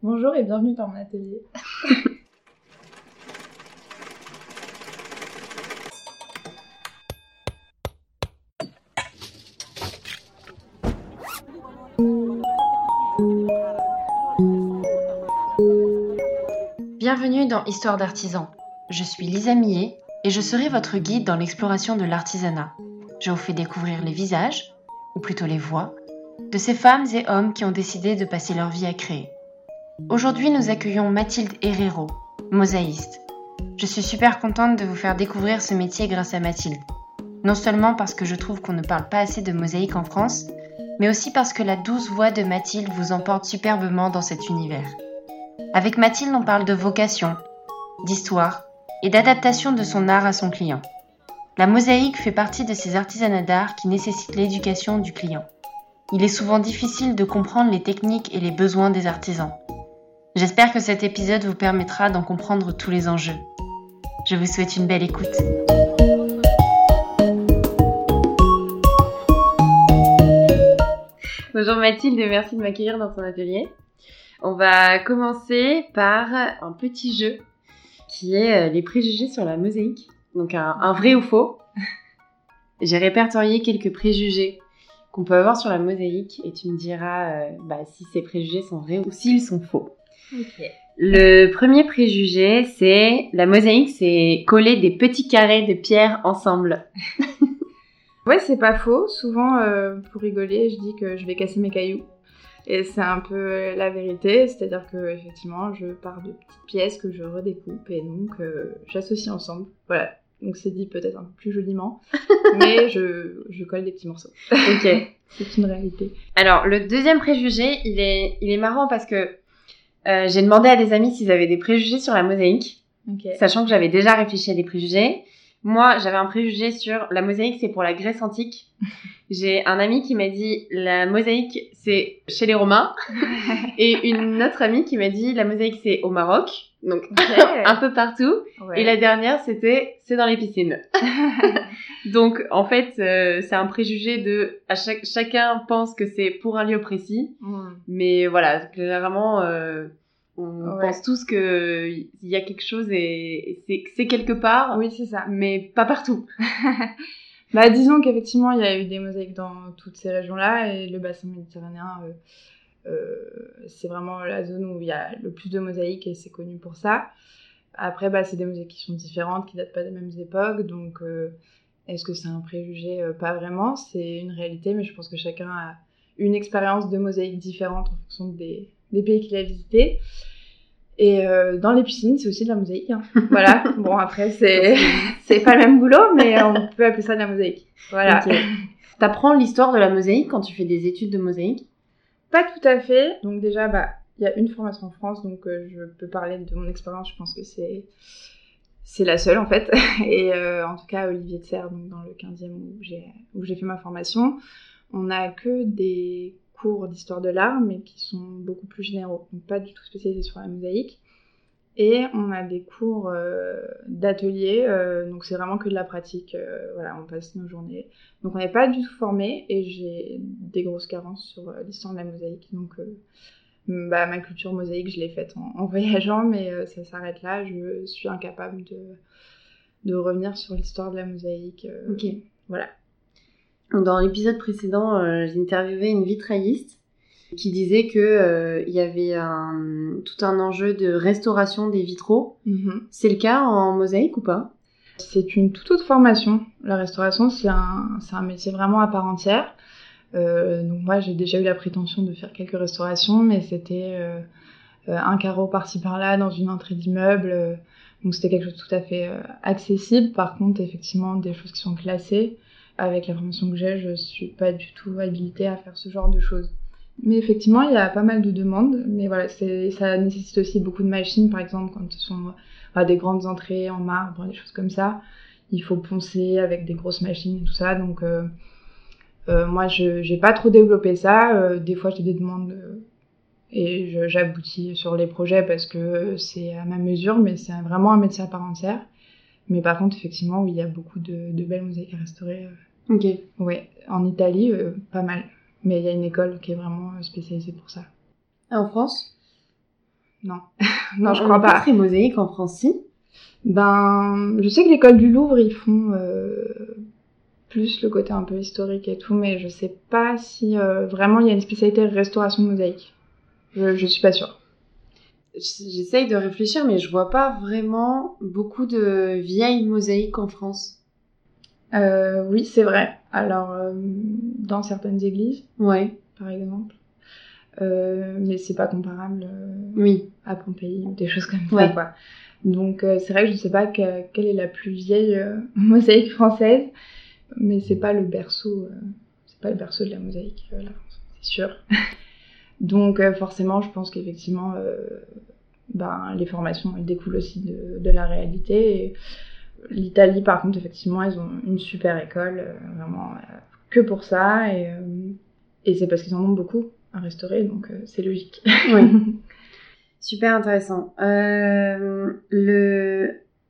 Bonjour et bienvenue dans mon atelier. Bienvenue dans Histoire d'artisan. Je suis Lisa Millet et je serai votre guide dans l'exploration de l'artisanat. Je vous fais découvrir les visages, ou plutôt les voix, de ces femmes et hommes qui ont décidé de passer leur vie à créer. Aujourd'hui, nous accueillons Mathilde Herrero, mosaïste. Je suis super contente de vous faire découvrir ce métier grâce à Mathilde. Non seulement parce que je trouve qu'on ne parle pas assez de mosaïque en France, mais aussi parce que la douce voix de Mathilde vous emporte superbement dans cet univers. Avec Mathilde, on parle de vocation, d'histoire et d'adaptation de son art à son client. La mosaïque fait partie de ces artisanats d'art qui nécessitent l'éducation du client. Il est souvent difficile de comprendre les techniques et les besoins des artisans. J'espère que cet épisode vous permettra d'en comprendre tous les enjeux. Je vous souhaite une belle écoute. Bonjour Mathilde merci de m'accueillir dans ton atelier. On va commencer par un petit jeu qui est euh, les préjugés sur la mosaïque. Donc un, un vrai ou faux. J'ai répertorié quelques préjugés qu'on peut avoir sur la mosaïque et tu me diras euh, bah, si ces préjugés sont vrais ou s'ils sont faux. Le premier préjugé, c'est la mosaïque, c'est coller des petits carrés de pierre ensemble. Ouais, c'est pas faux. Souvent, euh, pour rigoler, je dis que je vais casser mes cailloux. Et c'est un peu la vérité, c'est-à-dire que effectivement, je pars de petites pièces que je redécoupe et donc euh, j'associe ensemble. Voilà. Donc c'est dit peut-être un peu plus joliment, mais je, je colle des petits morceaux. Ok. C'est une réalité. Alors, le deuxième préjugé, il est, il est marrant parce que euh, j'ai demandé à des amis s'ils avaient des préjugés sur la mosaïque, sachant que j'avais déjà réfléchi à des préjugés. Moi, j'avais un préjugé sur la mosaïque, c'est pour la Grèce antique. J'ai un ami qui m'a dit la mosaïque, c'est chez les Romains. Et une autre amie qui m'a dit la mosaïque, c'est au Maroc. Donc, un peu partout. Ouais. Et la dernière, c'était c'est dans les piscines. Donc, en fait, euh, c'est un préjugé de à chaque, chacun pense que c'est pour un lieu précis. Mm. Mais voilà, clairement, euh, on Ouais. pense tous que il y a quelque chose et, et c'est quelque part, Oui, c'est ça. mais pas partout. Bah, disons qu'effectivement, il y a eu des mosaïques dans toutes ces régions-là et le bassin méditerranéen, euh, euh, c'est vraiment la zone où il y a le plus de mosaïques et c'est connu pour ça. Après, bah, c'est des mosaïques qui sont différentes, qui datent pas des mêmes époques, donc euh, est-ce que c'est un préjugé? Pas vraiment, c'est une réalité, mais je pense que chacun a une expérience de mosaïque différente en fonction des, des pays qu'il a visités. Et euh, dans les piscines, c'est aussi de la mosaïque. hein. Voilà. Bon, après, c'est c'est pas le même boulot, mais on peut appeler ça de la mosaïque. Voilà. T'apprends l'histoire de la mosaïque quand tu fais des études de mosaïque? Pas tout à fait. Donc déjà, bah, il y a une formation en France, donc euh, je peux parler de mon expérience. Je pense que c'est c'est la seule en fait. Et euh, en tout cas, à Olivier de Serre, donc dans le 15e où j'ai où j'ai fait ma formation, on n'a que des cours d'histoire de l'art, mais qui sont beaucoup plus généraux, donc pas du tout spécialisés sur la mosaïque. Et on a des cours euh, d'atelier, euh, donc c'est vraiment que de la pratique. euh, voilà, on passe nos journées. Donc on n'est pas du tout formé et j'ai des grosses carences sur euh, l'histoire de la mosaïque. Donc bah, ma culture mosaïque, je l'ai faite en, en voyageant, mais ça s'arrête là. Je suis incapable de, de revenir sur l'histoire de la mosaïque. Ok. Voilà. Dans l'épisode précédent, euh, j'ai interviewé une vitrailliste qui disait que euh, il y avait un, tout un enjeu de restauration des vitraux. C'est le cas en mosaïque ou pas? C'est une toute autre formation. La restauration, c'est un, métier vraiment à part entière. Euh, donc moi, j'ai déjà eu la prétention de faire quelques restaurations, mais c'était euh, un carreau par-ci par-là dans une entrée d'immeuble. donc c'était quelque chose de tout à fait accessible. Par contre, effectivement, des choses qui sont classées. Avec la formation que j'ai, je suis pas du tout habilitée à faire ce genre de choses. Mais effectivement, il y a pas mal de demandes. Mais voilà, ça nécessite aussi beaucoup de machines, par exemple, quand ce sont bah, des grandes entrées en marbre, des choses comme ça. Il faut poncer avec des grosses machines et tout ça. Donc, euh, euh, moi, je j'ai pas trop développé ça. Euh, des fois, j'ai des demandes et j'aboutis sur les projets parce que c'est à ma mesure, mais c'est vraiment un métier à part entière. Mais par contre, effectivement, il y a beaucoup de, de belles mosaïques à restaurer. Ok. Ouais, en Italie, euh, pas mal. Mais il y a une école qui est vraiment euh, spécialisée pour ça. En France? Non. non, je crois pas. très mosaïque en France, si? Ben, je sais que l'école du Louvre, ils font euh, plus le côté un peu historique et tout, mais je sais pas si euh, vraiment il y a une spécialité restauration mosaïque. Je, je suis pas sûre. J'essaye de réfléchir, mais je vois pas vraiment beaucoup de vieilles mosaïques en France. Euh, oui, c'est vrai. Alors, euh, dans certaines églises, Ouais, par exemple. Euh, mais c'est pas comparable oui. à Pompéi ou des choses comme ça, quoi. Donc, c'est vrai que je sais pas que- quelle est la plus vieille mosaïque française, mais c'est pas le berceau, c'est pas le berceau de la mosaïque, la France, c'est sûr. Donc, forcément, je pense qu'effectivement, ben, les formations, elles découlent aussi de, de la réalité. Et L'Italie, par contre, effectivement, ils ont une super école, euh, vraiment euh, que pour ça, et, euh, et c'est parce qu'ils en ont beaucoup à restaurer, donc c'est logique. Oui. Super intéressant. Le,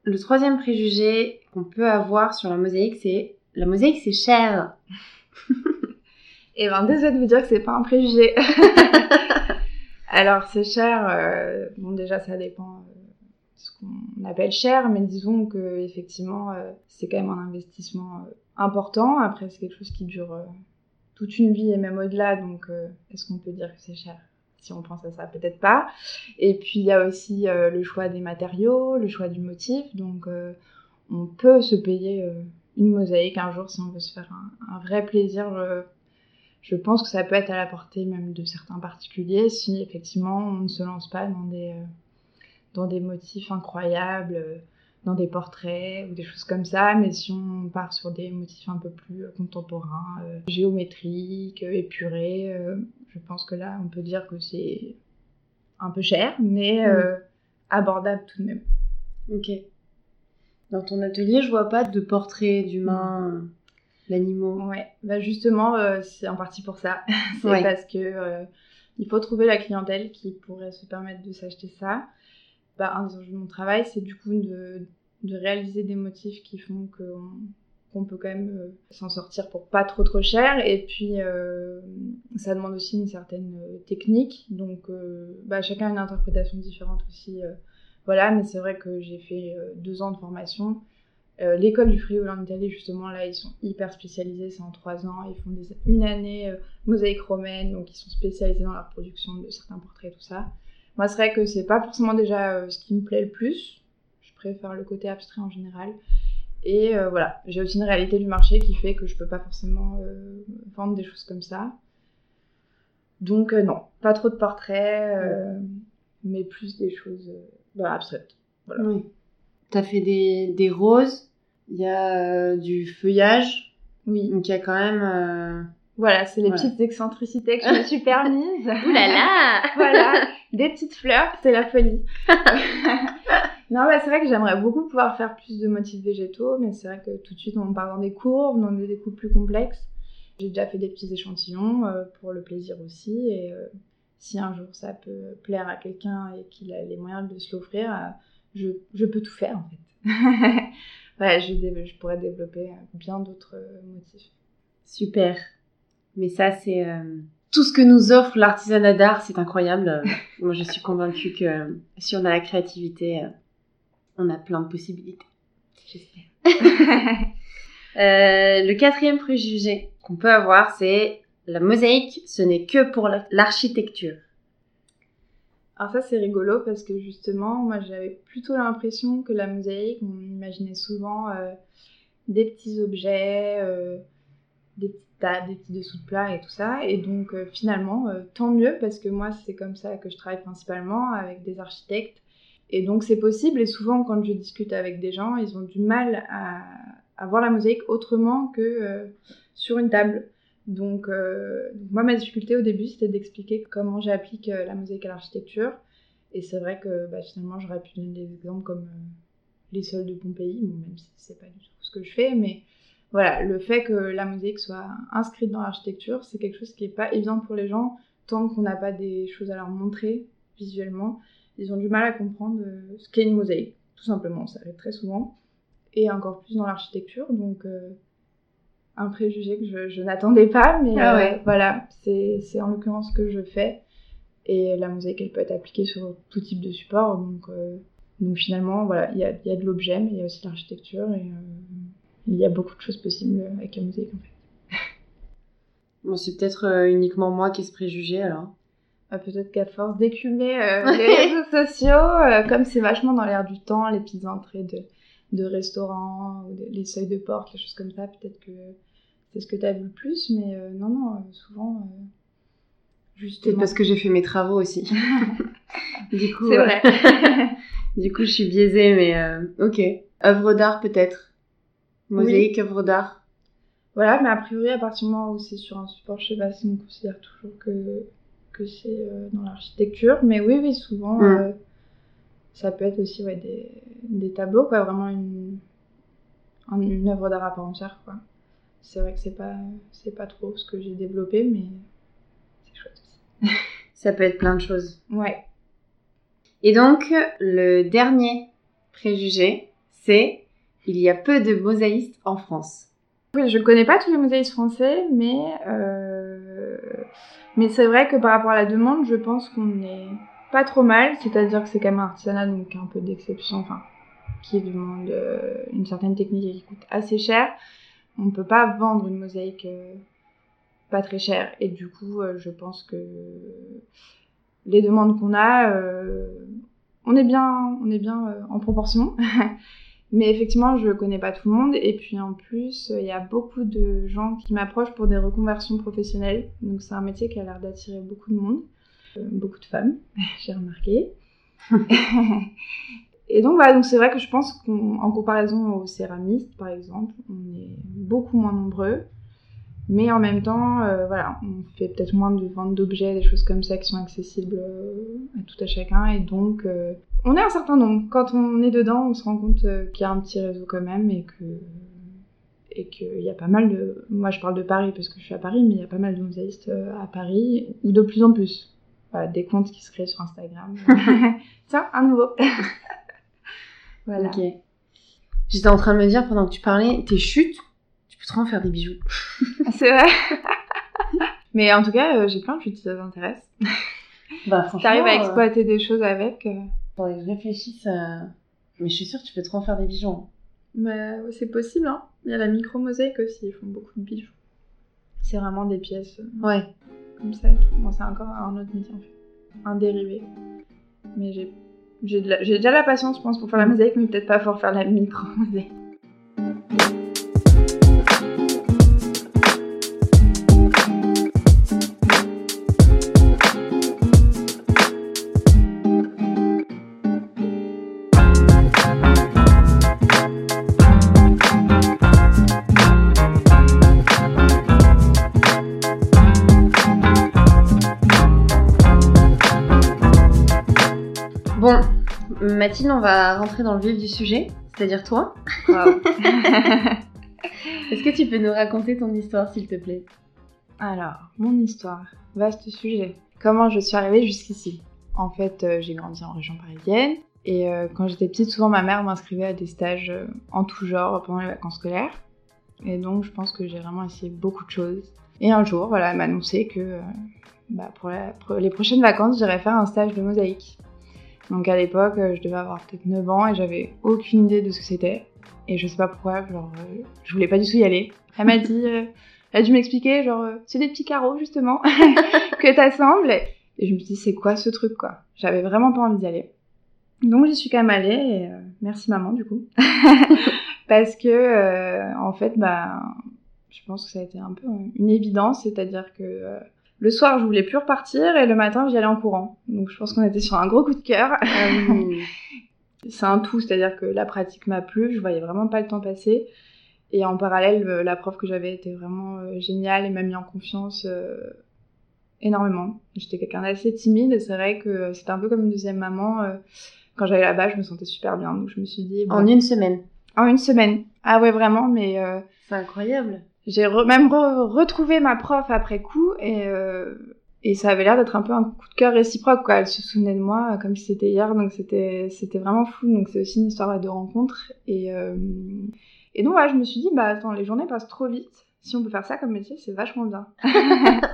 le troisième préjugé qu'on peut avoir sur la mosaïque, c'est la mosaïque, c'est cher. Et ben désolé de vous dire que c'est pas un préjugé. Alors c'est cher, bon déjà ça dépend qu'on appelle cher, mais disons que effectivement euh, c'est quand même un investissement euh, important. Après c'est quelque chose qui dure euh, toute une vie et même au-delà, donc est-ce qu'on peut dire que c'est cher? Si on pense à ça, peut-être pas. Et puis il y a aussi le choix des matériaux, le choix du motif, donc on peut se payer une mosaïque un jour si on veut se faire un, vrai plaisir. je pense que ça peut être à la portée même de certains particuliers si effectivement on ne se lance pas dans des, dans des motifs incroyables, euh, dans des portraits ou des choses comme ça, mais si on part sur des motifs un peu plus euh, contemporains, euh, géométriques, épurés, euh, je pense que là on peut dire que c'est un peu cher, mais euh, abordable tout de même. Ok. Dans ton atelier, je vois pas de portrait d'humains, d'animaux. Ouais, bah justement, c'est en partie pour ça. c'est Ouais. parce que il faut trouver la clientèle qui pourrait se permettre de s'acheter ça. Bah, un des enjeux de mon travail, c'est du coup de, réaliser des motifs qui font qu'on peut quand même euh, s'en sortir pour pas trop trop cher. Et puis, euh, ça demande aussi une certaine euh, technique. Donc, bah, chacun a une interprétation différente aussi. voilà, mais c'est vrai que j'ai fait deux ans de formation. L'école du Friuli en Italie, justement, là, ils sont hyper spécialisés, c'est en trois ans. Ils font des, une année mosaïque romaine, donc ils sont spécialisés dans la production de certains portraits, tout ça. Moi, c'est vrai que c'est pas forcément déjà euh, ce qui me plaît le plus. Je préfère le côté abstrait en général. Et euh, voilà, j'ai aussi une réalité du marché qui fait que je peux pas forcément euh, vendre des choses comme ça. Donc euh, non, pas trop de portraits, mais plus des choses bah, abstraites. Voilà. Oui. T'as fait des, des roses, il y a du feuillage, Oui, donc il y a quand même... voilà, c'est les Voilà. petites excentricités que je me suis permises. Ouh là là voilà, des petites fleurs, c'est la folie. non, bah, c'est vrai que j'aimerais beaucoup pouvoir faire plus de motifs végétaux, mais c'est vrai que tout de suite on part dans des courbes, dans des découpes plus complexes. J'ai déjà fait des petits échantillons euh, pour le plaisir aussi, et euh, si un jour ça peut plaire à quelqu'un et qu'il a les moyens de se l'offrir, euh, je, je peux tout faire en fait. ouais, je, je pourrais développer bien d'autres motifs. Super. Mais ça, c'est euh, tout ce que nous offre l'artisanat d'art, c'est incroyable. Moi, je suis convaincue que euh, si on a la créativité, euh, on a plein de possibilités. J'espère. Euh, le quatrième préjugé qu'on peut avoir, c'est la mosaïque, ce n'est que pour la- l'architecture. Alors ça c'est rigolo parce que justement moi j'avais plutôt l'impression que la mosaïque on imaginait souvent euh, des petits objets, euh, des petites des petits dessous de plats et tout ça et donc euh, finalement euh, tant mieux parce que moi c'est comme ça que je travaille principalement avec des architectes et donc c'est possible et souvent quand je discute avec des gens ils ont du mal à, voir la mosaïque autrement que euh, sur une table. Donc, moi, ma difficulté au début, c'était d'expliquer comment j'applique la mosaïque à l'architecture. Et c'est vrai que bah, finalement, j'aurais pu donner des exemples comme les sols de Pompéi, même si c'est pas du tout ce que je fais, mais voilà, le fait que la mosaïque soit inscrite dans l'architecture, c'est quelque chose qui est pas évident pour les gens tant qu'on n'a pas des choses à leur montrer visuellement. Ils ont du mal à comprendre euh, ce qu'est une mosaïque, tout simplement, ça arrive très souvent, et encore plus dans l'architecture, donc euh, un préjugé que je, je n'attendais pas, mais Ah euh, ouais. voilà, c'est en l'occurrence ce que je fais. Et la mosaïque, elle peut être appliquée sur tout type de support. Donc, donc finalement, voilà, il y a, y a, de l'objet, mais il y a aussi l'architecture. Et il y a beaucoup de choses possibles avec la mosaïque, en fait. Bon, c'est peut-être uniquement moi qui ai ce préjugé, alors. Ah, peut-être qu'à force d'écumer les réseaux sociaux, comme c'est vachement dans l'air du temps, les petites entrées de, de restaurants, ou les seuils de porte, les choses comme ça, peut-être que c'est ce que tu as vu le plus, mais non, non, souvent, c'est parce que j'ai fait mes travaux aussi. du coup, c'est vrai. du coup, je suis biaisée, mais euh, ok. Œuvre d'art peut-être. Mosaïque, œuvre d'art. Voilà, mais a priori, à partir du moment où c'est sur un support, je sais pas si on considère toujours que, que c'est euh, dans l'architecture. Mais oui, oui, souvent, mm. euh, ça peut être aussi ouais, des, des tableaux, quoi. Vraiment une, une œuvre d'art à part entière, quoi. C'est vrai que c'est pas, c'est pas trop ce que j'ai développé, mais Ça peut être plein de choses. Ouais. Et donc, le dernier préjugé, c'est il y a peu de mosaïstes en France. Je connais pas tous les mosaïstes français, mais euh, mais c'est vrai que par rapport à la demande, je pense qu'on est pas trop mal. C'est-à-dire que c'est quand même un artisanat, donc un peu d'exception, enfin, qui demande euh, une certaine technique et qui coûte assez cher. On peut pas vendre une mosaïque euh, pas très cher. Et du coup, je pense que les demandes qu'on a, on est bien, on est bien en proportion. Mais effectivement, je connais pas tout le monde. Et puis en plus, il y a beaucoup de gens qui m'approchent pour des reconversions professionnelles. Donc c'est un métier qui a l'air d'attirer beaucoup de monde. beaucoup de femmes, j'ai remarqué. et donc voilà, donc c'est vrai que je pense qu'en comparaison aux céramistes, par exemple, on est beaucoup moins nombreux. Mais en même temps, euh, voilà, on fait peut-être moins de ventes d'objets, des choses comme ça qui sont accessibles euh, à tout à chacun. Et donc, euh, on est un certain nombre. Quand on est dedans, on se rend compte qu'il y a un petit réseau quand même et que et qu'il y a pas mal de... Moi, je parle de Paris parce que je suis à Paris, mais il y a pas mal de mosaïstes à Paris, ou de plus en plus. Voilà, des comptes qui se créent sur Instagram. Tiens, un nouveau. voilà. Ok. J'étais en train de me dire, pendant que tu parlais, tes chutes, tu peux trop en faire des bijoux. c'est vrai. Mais en tout cas, euh, j'ai plein de choses qui t'intéressent. Bah, franchement. T'arrives à euh, exploiter des choses avec. Euh... je réfléchisse à... Mais je suis sûre que tu peux trop en faire des bijoux. Hein. Bah, c'est possible, hein. Il y a la micro-mosaïque aussi, ils font beaucoup de bijoux. C'est vraiment des pièces. Euh, ouais. Comme ça. Bon, c'est encore un autre métier en fait. Un dérivé. Mais j'ai j'ai déjà la patience, je pense, pour faire la mosaïque, mais peut-être pas pour faire la micro-mosaïque. Mathilde, on va rentrer dans le vif du sujet, c'est-à-dire toi. Est-ce que tu peux nous raconter ton histoire, s'il te plaît? Alors, mon histoire, vaste sujet. Comment je suis arrivée jusqu'ici? En fait, euh, j'ai grandi en région parisienne. Et euh, quand j'étais petite, souvent ma mère m'inscrivait à des stages euh, en tout genre pendant les vacances scolaires. Et donc, je pense que j'ai vraiment essayé beaucoup de choses. Et un jour, voilà, elle m'a annoncé que bah, pour, pour, les prochaines vacances, j'irais faire un stage de mosaïque. Donc à l'époque, euh, je devais avoir peut-être 9 ans et j'avais aucune idée de ce que c'était. Et je sais pas pourquoi, genre, euh, je voulais pas du tout y aller. Elle m'a dit, euh, elle a dû m'expliquer, genre, c'est des petits carreaux justement que t'assembles. Et je me suis dit, c'est quoi ce truc quoi? J'avais vraiment pas envie d'y aller. Donc j'y suis quand même allée et merci maman du coup. Parce que en fait, bah, je pense que ça a été un peu une évidence, c'est-à-dire que le soir, je voulais plus repartir et le matin, j'y allais en courant. Donc je pense qu'on était sur un gros coup de cœur. Euh, c'est un tout, c'est-à-dire que la pratique m'a plu, je voyais vraiment pas le temps passer. Et en parallèle, euh, la prof que j'avais était vraiment euh, géniale et m'a mis en confiance énormément. J'étais quelqu'un d'assez timide et c'est vrai que c'était un peu comme une deuxième maman. quand j'allais là-bas, je me sentais super bien. Donc je me suis dit... En une semaine En une semaine. Ah ouais, vraiment, mais... C'est incroyable j'ai même retrouvé ma prof après coup et, euh, et ça avait l'air d'être un peu un coup de cœur réciproque quoi. Elle se souvenait de moi euh, comme si c'était hier donc c'était c'était vraiment fou donc c'est aussi une histoire de rencontre et euh, et donc voilà je me suis dit bah attends les journées passent trop vite si on peut faire ça comme métier c'est vachement bien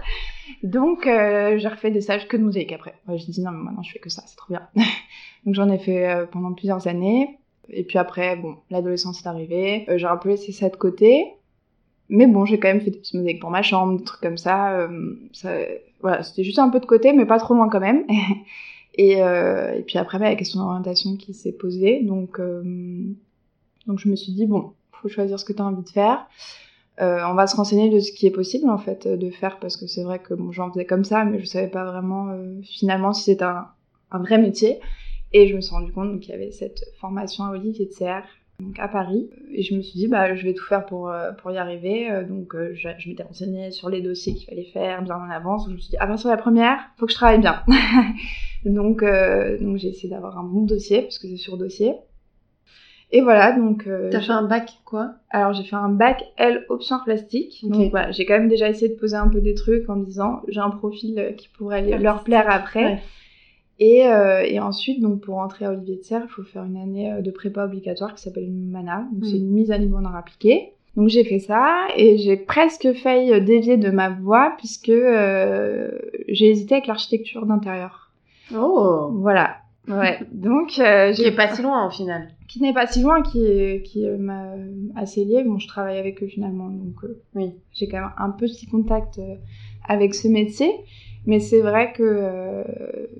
Donc, euh, j'ai refait des stages que de mosaïque après. Ouais, j'ai dit non, mais maintenant je fais que ça, c'est trop bien. Donc, j'en ai fait pendant plusieurs années. Et puis après, bon, l'adolescence est arrivée. Euh, j'ai un peu laissé ça de côté. Mais bon, j'ai quand même fait des petites mosaïques pour ma chambre, des trucs comme ça. euh, voilà, c'était juste un peu de côté, mais pas trop loin quand même. et, euh, et puis après, bah, la question d'orientation qui s'est posée. Donc, euh, donc, je me suis dit, bon, faut choisir ce que tu as envie de faire. Euh, on va se renseigner de ce qui est possible en fait de faire parce que c'est vrai que bon, j'en faisais comme ça, mais je savais pas vraiment finalement si c'était un, un vrai métier. Et je me suis rendu compte qu'il y avait cette formation à Olivier de Serre donc à Paris. Et je me suis dit, bah, je vais tout faire pour, euh, pour y arriver. Euh, Donc, euh, je, je m'étais renseignée sur les dossiers qu'il fallait faire bien en avance. Je me suis dit, à partir de la première, faut que je travaille bien. donc, euh, donc j'ai essayé d'avoir un bon dossier, parce que c'est sur dossier. Et voilà, donc... euh, T'as fait un bac quoi? Alors j'ai fait un bac L option plastique. Donc voilà, j'ai quand même déjà essayé de poser un peu des trucs en me disant j'ai un profil qui pourrait aller- leur plaire après. Ouais. Et, euh, et ensuite, donc pour entrer à Olivier de Serre, il faut faire une année euh, de prépa obligatoire qui s'appelle une MANA. Donc c'est Mm. une mise à niveau en art appliqué. Donc j'ai fait ça et j'ai presque failli euh, dévier de ma voie puisque euh, j'ai hésité avec l'architecture d'intérieur. Oh Voilà. Ouais. Donc euh, Qui j'ai est pas si loin au final. qui n'est pas si loin, qui, est- qui m'a assez lié. Bon, je travaille avec eux finalement, donc Oui. j'ai quand même un petit contact avec ce métier. Mais c'est vrai que euh,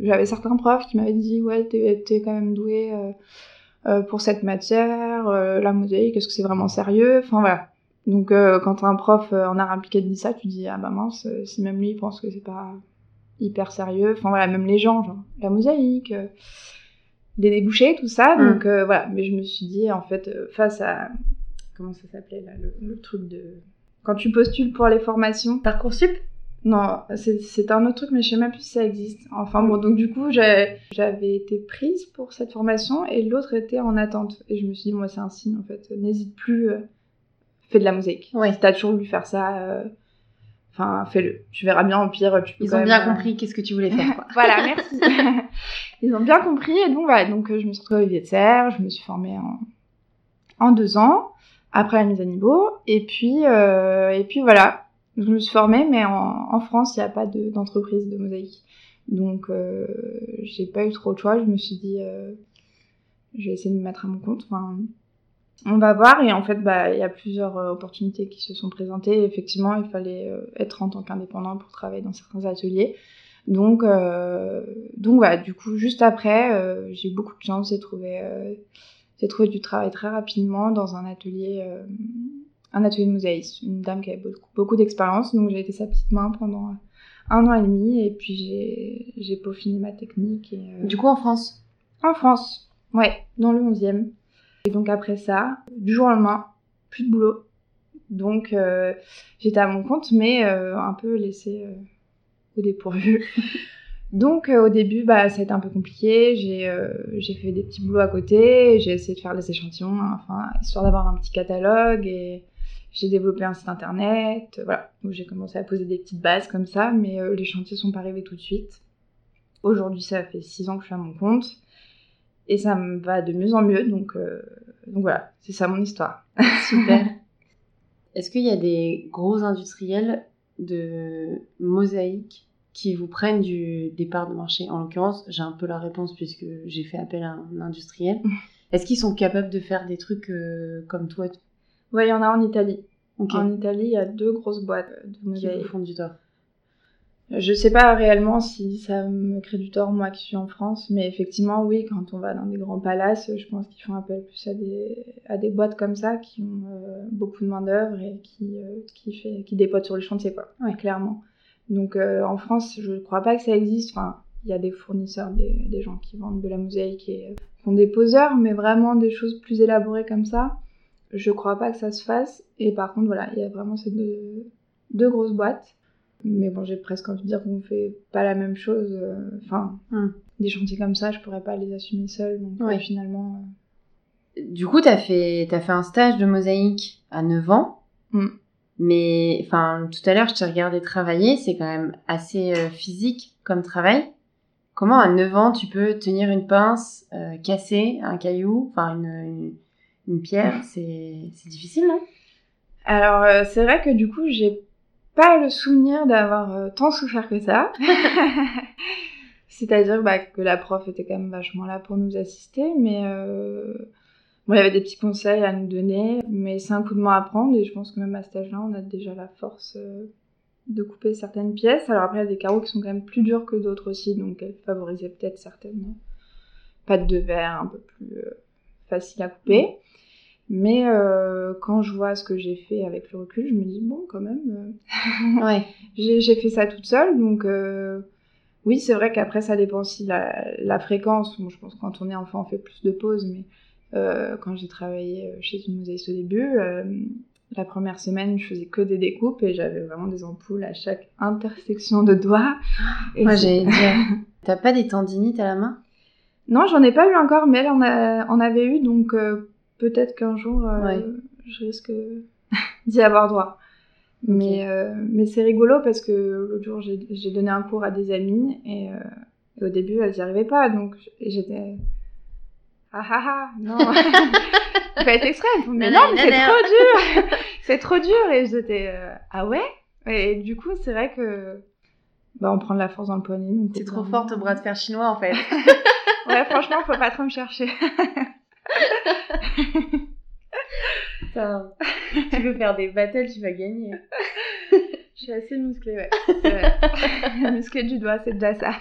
j'avais certains profs qui m'avaient dit Ouais, t'es quand même doué euh, euh, pour cette matière, la mosaïque, est-ce que c'est vraiment sérieux? Enfin voilà. Donc quand un prof en art impliqué te dit ça, tu dis Ah bah mince, si même lui il pense que c'est pas hyper sérieux. Enfin voilà, même les gens, genre la mosaïque. les débouchés, tout ça. Mm. Donc euh, voilà, mais je me suis dit, en fait, euh, face à. Comment ça s'appelait là, le, le truc de. Quand tu postules pour les formations. Parcoursup? Non, c'est un autre truc, mais je sais même plus si ça existe. Enfin bon, donc du coup, j'avais été prise pour cette formation et l'autre était en attente. Et je me suis dit, moi, c'est un signe, en fait. N'hésite plus, euh, fais de la mosaïque. Ouais. Si t'as toujours voulu faire ça, euh, enfin, fais-le. Tu verras bien, au pire, tu peux Ils ont même, bien euh, compris qu'est-ce que tu voulais faire quoi. voilà, merci. Ils ont bien compris. Et donc, voilà. Donc, euh, je me suis retrouvée Olivier de Serre. Je me suis formée en, en deux ans, après la mise à niveau. Et puis, euh, et puis voilà. Je me suis formée, mais en, en France, il n'y a pas de- d'entreprise de, mosaïque. Donc, euh, j'ai pas eu trop de choix. Je me suis dit, euh, je vais essayer de me mettre à mon compte. Enfin, on va voir. Et en fait, bah, il y a plusieurs euh, opportunités qui se sont présentées. Effectivement, il fallait euh, être en tant qu'indépendant pour travailler dans certains ateliers. Donc, euh, donc voilà, du coup, juste après, euh, j'ai eu beaucoup de chance, j'ai trouvé, euh, trouvé du travail très rapidement dans un atelier, euh, un atelier de mosaïsme, une dame qui avait beaucoup, beaucoup d'expérience, donc j'ai été sa petite main pendant un an et demi, et puis j'ai, peaufiné ma technique. Et, euh, Du coup en France? En France, ouais, dans le 11e. Et donc après ça, du jour au lendemain, plus de boulot. Donc euh, j'étais à mon compte, mais euh, un peu laissée au dépourvu. donc au début, bah, ça a été un peu compliqué. J'ai fait des petits boulots à côté, j'ai essayé de faire des échantillons, enfin, histoire d'avoir un petit catalogue. Et j'ai développé un site internet, voilà. Donc j'ai commencé à poser des petites bases comme ça, mais euh, les chantiers sont pas arrivés tout de suite. Aujourd'hui, ça fait six ans que je suis à mon compte et ça me va de mieux en mieux. Donc, euh, donc voilà, c'est ça mon histoire. Super. Est-ce qu'il y a des gros industriels de mosaïque qui vous prennent du, des parts de marché? En l'occurrence, j'ai un peu la réponse puisque j'ai fait appel à un industriel. Est-ce qu'ils sont capables de faire des trucs euh, comme toi Ouais, il y en a en Italie. En Italie, il y a deux grosses boîtes de Qui vous mosaïque. font du tort. Je sais pas réellement si ça me crée du tort, moi qui suis en France, mais effectivement, oui, quand on va dans des grands palaces, je pense qu'ils font appel plus à des, à des boîtes comme ça qui ont euh, beaucoup de main-d'œuvre et qui, euh, qui, fait, qui dépotent sur les chantiers, quoi, Ouais. clairement. Donc euh, en France, je crois pas que ça existe. Enfin, il y a des fournisseurs, des, des gens qui vendent de la mosaïque et euh, font des poseurs, mais vraiment des choses plus élaborées comme ça, je crois pas que ça se fasse. Et par contre, voilà, il y a vraiment ces deux, deux grosses boîtes. Mais bon, j'ai presque envie de dire qu'on fait pas la même chose. euh, Enfin, Hmm. des chantiers comme ça, je pourrais pas les assumer seule. Donc Ouais. euh, finalement, Du coup, t'as fait, t'as fait un stage de mosaïque à 9 ans. Mm. Mais, enfin, tout à l'heure, je t'ai regardé travailler. C'est quand même assez euh, physique comme travail. Comment à 9 ans, tu peux tenir une pince, euh, casser un caillou, enfin une, une, une pierre C'est difficile, non? Alors, euh, c'est vrai que du coup, j'ai pas le souvenir d'avoir tant souffert que ça. C'est-à-dire bah, que la prof était quand même vachement là pour nous assister, mais bon, il y avait des petits conseils à nous donner, mais c'est un coup de main à prendre et je pense que même à cet âge-là, on a déjà la force de couper certaines pièces. Alors après, il y a des carreaux qui sont quand même plus durs que d'autres aussi, donc elles favorisaient peut-être certaines pattes de verre un peu plus euh, faciles à couper. Mais euh, quand je vois ce que j'ai fait avec le recul, je me dis bon, quand même, euh, ouais. j'ai fait ça toute seule, donc oui, c'est vrai qu'après ça dépend aussi la, la fréquence. je pense que quand on est enfant, on fait plus de pauses, mais quand j'ai travaillé chez une mosaïste au début, la première semaine, je faisais que des découpes et j'avais vraiment des ampoules à chaque intersection de doigts. Moi, j'ai t'as pas des tendinites à la main? Non, j'en ai pas eu encore, mais elle en, avait eu, donc euh, peut-être qu'un jour, euh, je risque d'y avoir droit. Mais, euh, mais c'est rigolo parce que l'autre jour, j'ai donné un cours à des amis et, et au début, elles n'y arrivaient pas, donc j'étais ah ah ah, non, être extrême. Mais non, mais c'est trop dur, c'est trop dur. Et j'étais, euh, ah ouais? Et du coup, c'est vrai que, bah, on prend de la force dans le poignet. C'est trop fort au bras de fer chinois, en fait. ouais, franchement, faut pas trop me chercher. Tu veux faire des battles, tu vas gagner. Je suis assez musclée, ouais. musclée du doigt, c'est déjà ça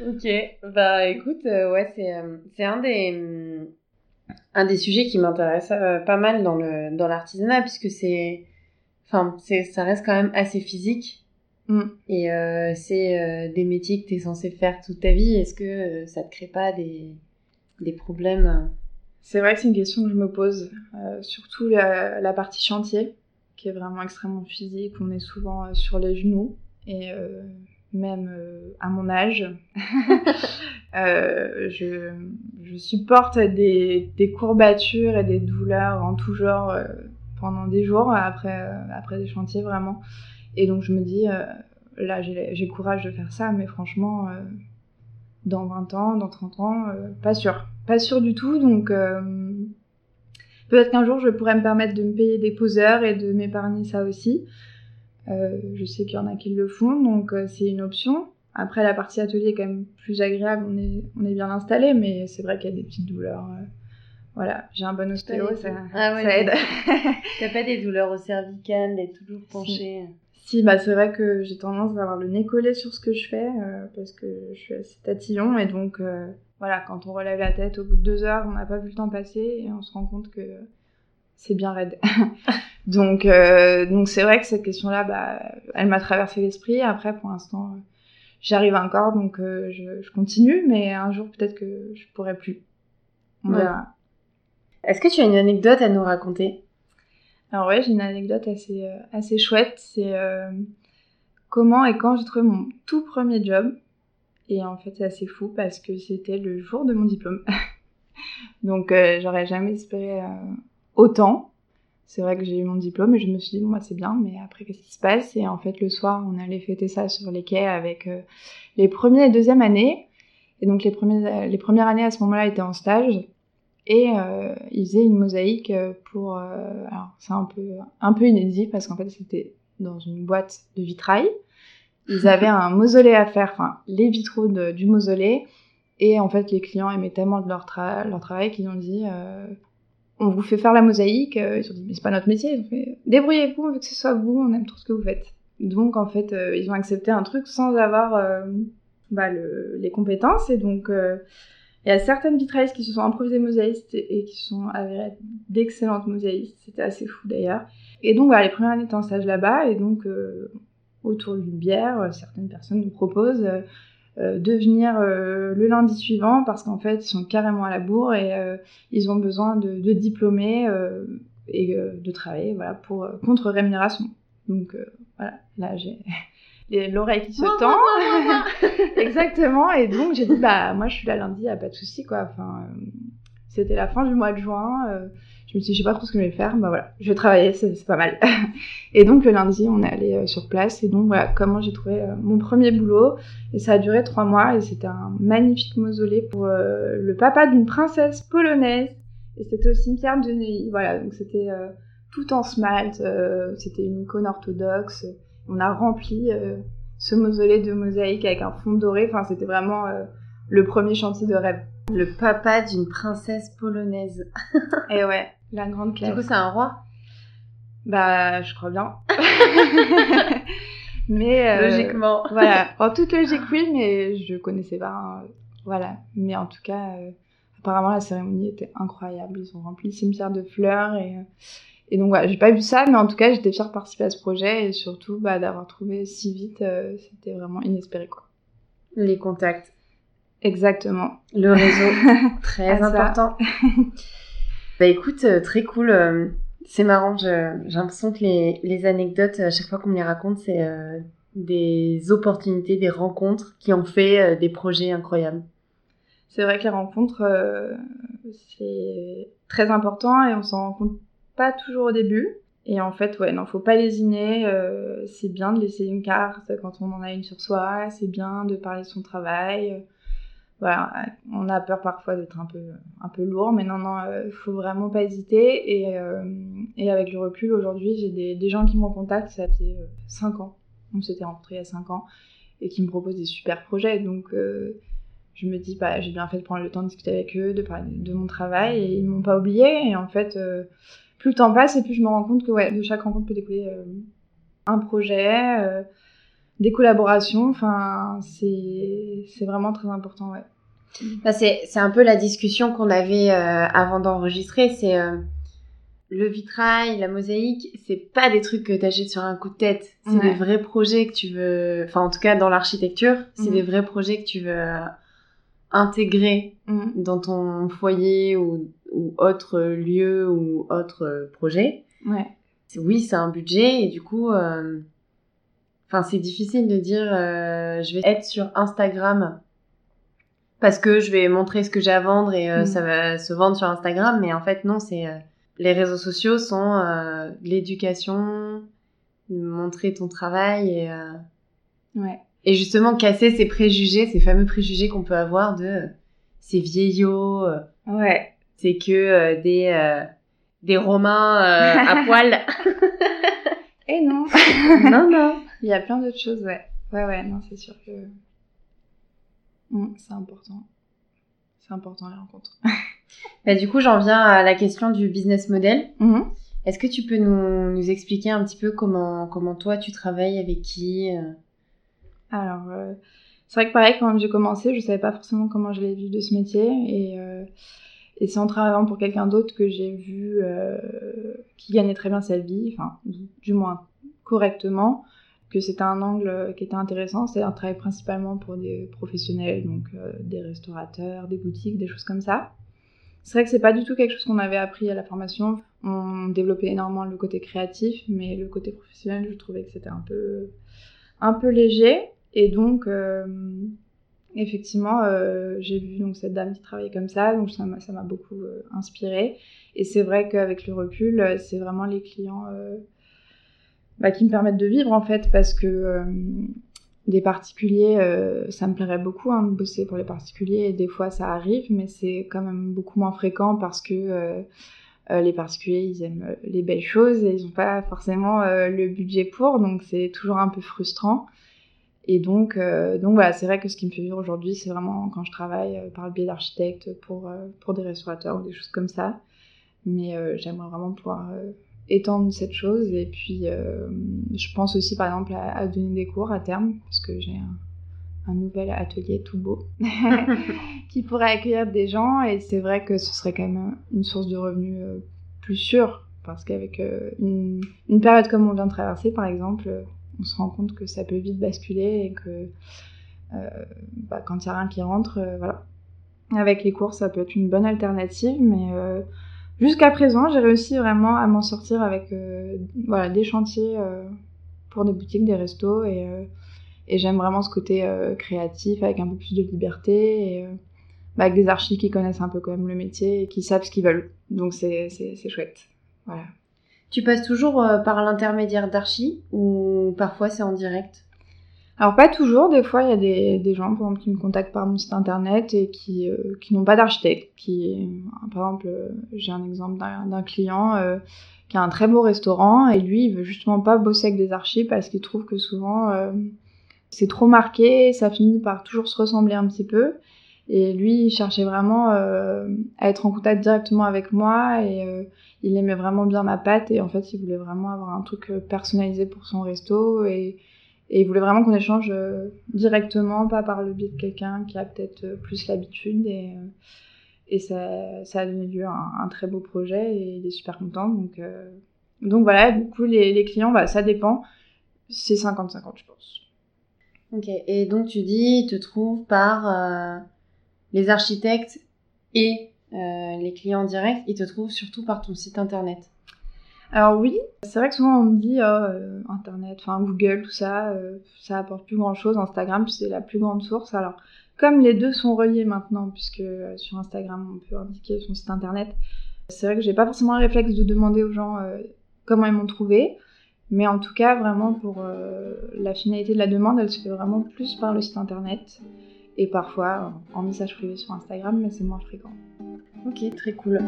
ok, bah écoute, euh, ouais, c'est euh, c'est un des un des sujets qui m'intéresse euh, pas mal dans le dans l'artisanat puisque c'est enfin c'est ça reste quand même assez physique mm. et c'est des métiers que tu es censé faire toute ta vie. Est-ce que ça te crée pas des des problèmes C'est vrai que c'est une question que je me pose, surtout la, partie chantier qui est vraiment extrêmement physique. On est souvent sur les genoux et même euh, à mon âge. euh, je, supporte des, des, courbatures et des douleurs en tout genre euh, pendant des jours après, euh, après des chantiers vraiment. Et donc je me dis, là j'ai courage de faire ça, mais franchement, dans 20 ans, dans 30 ans, pas sûr. Pas sûr du tout, donc peut-être qu'un jour je pourrais me permettre de me payer des poseurs et de m'épargner ça aussi. Euh, je sais qu'il y en a qui le font, donc euh, c'est une option. Après, la partie atelier est quand même plus agréable, on est, on est bien installé, mais c'est vrai qu'il y a des petites douleurs. Euh, voilà, j'ai un bon ostéo, ça, ah ouais, ça aide. T'as pas des douleurs au cervical, d'être toujours penché si. Bah c'est vrai que j'ai tendance à avoir le nez collé sur ce que je fais, parce que je suis assez tatillon, et donc voilà, quand on relève la tête au bout de deux heures, on n'a pas vu le temps passer, et on se rend compte que c'est bien raide. donc, euh, donc c'est vrai que cette question-là, bah, elle m'a traversé l'esprit. Après, pour l'instant, euh, j'arrive encore, donc euh, je, je, continue, mais un jour peut-être que je pourrai plus. On verra. Est-ce que tu as une anecdote à nous raconter? Alors ouais, j'ai une anecdote assez assez chouette. C'est comment et quand j'ai trouvé mon tout premier job. Et en fait, c'est assez fou parce que c'était le jour de mon diplôme. donc, j'aurais jamais espéré autant. C'est vrai que j'ai eu mon diplôme et je me suis dit, bon, bah, c'est bien, mais après, qu'est-ce qui se passe? Et en fait, le soir, on allait fêter ça sur les quais avec euh, les premières et deuxièmes années. Et donc, les, premières, les premières années, à ce moment-là, étaient en stage. Et euh, ils faisaient une mosaïque pour... Euh, alors, c'est un peu, un peu inédit parce qu'en fait, c'était dans une boîte de vitrail. Ils avaient un mausolée à faire, enfin, les vitraux du mausolée. Et en fait, les clients aimaient tellement de leur, leur travail qu'ils ont dit on vous fait faire la mosaïque. Euh, ils ont dit, mais c'est pas notre métier. Ils ont fait, débrouillez-vous, on veut que ce soit vous, on aime trop ce que vous faites. Donc, en fait, euh, ils ont accepté un truc sans avoir euh, bah, le, les compétences. Et donc, il y a certaines vitraillistes qui se sont improvisées mosaïstes et, qui sont avérées d'excellentes mosaïstes. C'était assez fou d'ailleurs. Et donc, voilà, les premières années en stage là-bas. Et donc, autour d'une bière, certaines personnes nous proposent euh, de venir euh, le lundi suivant parce qu'en fait ils sont carrément à la bourre et euh, ils ont besoin de, de diplômés et de travailler voilà pour contre rémunération. Donc voilà, là j'ai l'oreille qui se tend. Exactement. Et donc j'ai dit bah moi je suis là lundi, y a pas de souci quoi. Enfin c'était la fin du mois de juin je me suis dit, je sais pas trop ce que je vais faire. Bah voilà, je vais travailler, c'est pas mal. et donc le lundi, on est allé euh, sur place. Et donc voilà comment j'ai trouvé euh, mon premier boulot. Et ça a duré trois mois. Et c'était un magnifique mausolée pour euh, le papa d'une princesse polonaise. Et c'était au cimetière de Neuilly. Voilà, donc c'était tout en smalt. C'était une icône orthodoxe. On a rempli ce mausolée de mosaïque avec un fond doré. Enfin, c'était vraiment le premier chantier de rêve. Le papa d'une princesse polonaise. Et ouais, la grande classe. Du coup, c'est un roi? Bah, je crois bien. mais euh, logiquement. voilà, en toute logique oui, mais je connaissais pas. Hein. Voilà, mais en tout cas, euh, apparemment la cérémonie était incroyable. Ils ont rempli le cimetière de fleurs et euh, et donc voilà, j'ai pas vu ça, mais en tout cas, j'étais fière de participer à ce projet et surtout bah, d'avoir trouvé si vite, c'était vraiment inespéré quoi. Les contacts. Exactement. Le réseau, très important. bah écoute, euh, très cool. Euh, c'est marrant, j'ai l'impression que les, les, anecdotes, à chaque fois qu'on me les raconte, c'est euh, des opportunités, des rencontres qui ont fait des projets incroyables. C'est vrai que les rencontres, c'est très important et on s'en rend compte pas toujours au début. Et en fait, ouais, non, faut pas lésiner. c'est bien de laisser une carte quand on en a une sur soi. C'est bien de parler de son travail voilà, on a peur parfois d'être un peu, un peu lourd, mais non, non, euh, faut vraiment pas hésiter. Et, euh, et avec le recul, aujourd'hui, j'ai des, gens qui me contactent, ça fait 5 euh, ans, on s'était rencontrés il y a 5 ans, et qui me proposent des super projets. Donc, je me dis, bah, j'ai bien fait de prendre le temps de discuter avec eux, de parler de mon travail, et ils m'ont pas oublié. Et en fait, plus le temps passe, et plus je me rends compte que ouais, de chaque rencontre peut découler un projet des collaborations. Enfin, c'est vraiment très important, ouais. Bah, c'est un peu la discussion qu'on avait euh, avant d'enregistrer. C'est euh, le vitrail, la mosaïque, c'est pas des trucs que t'achètes sur un coup de tête. C'est des vrais projets que tu veux. Enfin, en tout cas, dans l'architecture, c'est mm. des vrais projets que tu veux euh, intégrer mm. dans ton foyer ou, ou, autre lieu ou autre projet. Ouais. Oui, c'est un budget et du coup. Enfin, c'est difficile de dire euh, je vais être sur Instagram parce que je vais montrer ce que j'ai à vendre et euh, mm. ça va se vendre sur Instagram. Mais en fait, non, c'est euh, les réseaux sociaux sont l'éducation, montrer ton travail et ouais. et justement casser ces préjugés, ces fameux préjugés qu'on peut avoir de ces vieillots. ouais. C'est que des des Romains à poil. et non. non, non. Il y a plein d'autres choses, ouais. Ouais, ouais, non, c'est sûr que. Mm, c'est important. C'est important les rencontres. bah, du coup, j'en viens à la question du business model. Mm-hmm. Est-ce que tu peux nous, nous, expliquer un petit peu comment, comment toi tu travailles, avec qui euh? Alors, euh, c'est vrai que pareil, quand j'ai commencé, je savais pas forcément comment j'allais vivre de ce métier. Et, euh, et c'est en travaillant pour quelqu'un d'autre que j'ai vu qui gagnait très bien sa vie, enfin, du moins correctement, que c'était un angle qui était intéressant, c'est un travail principalement pour des professionnels, donc euh, des restaurateurs, des boutiques, des choses comme ça. C'est vrai que c'est pas du tout quelque chose qu'on avait appris à la formation. On développait énormément le côté créatif, mais le côté professionnel, je trouvais que c'était un peu, un peu léger. Et donc, euh, effectivement, euh, j'ai vu donc cette dame qui travaillait comme ça, donc ça m'a beaucoup inspiré. Et c'est vrai qu'avec le recul, c'est vraiment les clients bah, qui me permettent de vivre en fait parce que euh, des particuliers, euh, ça me plairait beaucoup hein, de bosser pour les particuliers et des fois ça arrive, mais c'est quand même beaucoup moins fréquent parce que euh, les particuliers ils aiment les belles choses et ils n'ont pas forcément le budget pour, donc c'est toujours un peu frustrant. Et donc, donc voilà, c'est vrai que ce qui me fait vivre aujourd'hui, c'est vraiment quand je travaille par le biais d'architectes pour, pour des restaurateurs ou des choses comme ça. Mais j'aimerais vraiment pouvoir étendre cette chose. Et puis, euh, je pense aussi, par exemple, à, donner des cours à terme, parce que j'ai un, nouvel atelier tout beau qui pourrait accueillir des gens. Et c'est vrai que ce serait quand même une source de revenus euh, plus sûre, parce qu'avec euh, une, une, période comme on vient de traverser, par exemple, on se rend compte que ça peut vite basculer et que bah, quand il n'y a rien qui rentre, voilà. Avec les cours, ça peut être une bonne alternative, mais Jusqu'à présent, j'ai réussi vraiment à m'en sortir avec euh, voilà, des chantiers euh, pour des boutiques, des restos et, euh, et j'aime vraiment ce côté créatif avec un peu plus de liberté et bah, avec des archis qui connaissent un peu quand même le métier et qui savent ce qu'ils veulent. Donc c'est chouette. Voilà. Tu passes toujours par l'intermédiaire d'archis ou parfois c'est en direct? Alors pas toujours, des fois il y a des, des, gens par exemple qui me contactent par mon site internet et qui, euh, qui n'ont pas d'architecte. Qui, par exemple, euh, j'ai un exemple d'un client euh, qui a un très beau restaurant et lui il veut justement pas bosser avec des archis parce qu'il trouve que souvent euh, c'est trop marqué, ça finit par toujours se ressembler un petit peu. Et lui, il cherchait vraiment euh, à être en contact directement avec moi et euh, il aimait vraiment bien ma pâte et en fait, il voulait vraiment avoir un truc personnalisé pour son resto et, et il voulait vraiment qu'on échange directement, pas par le biais de quelqu'un qui a peut-être plus l'habitude et et ça, ça a donné lieu à un, très beau projet et il est super content. Donc, euh, donc voilà, du coup, les, clients, bah, ça dépend. C'est 50-50, je pense. Ok, et donc tu dis, te trouves par euh, les architectes et euh, les clients directs, ils te trouvent surtout par ton site internet. Alors oui, c'est vrai que souvent on me dit oh, internet, enfin Google, tout ça, ça apporte plus grand chose. Instagram, c'est la plus grande source. Alors comme les deux sont reliés maintenant, puisque euh, sur Instagram on peut indiquer son site internet, c'est vrai que j'ai pas forcément le réflexe de demander aux gens euh, comment ils m'ont trouvé, mais en tout cas vraiment pour euh, la finalité de la demande, elle se fait vraiment plus par le site internet et parfois en message privé sur Instagram, mais c'est moins fréquent. Ok, très cool.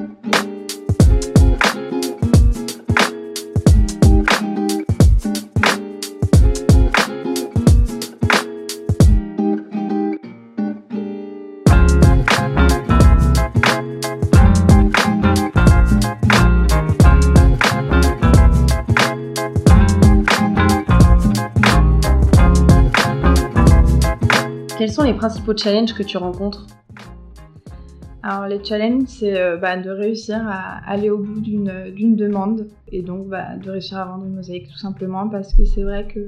Quels sont les principaux challenges que tu rencontres? Alors les challenges, c'est euh, bah, de réussir à aller au bout d'une demande et donc bah, de réussir à vendre une mosaïque tout simplement parce que c'est vrai que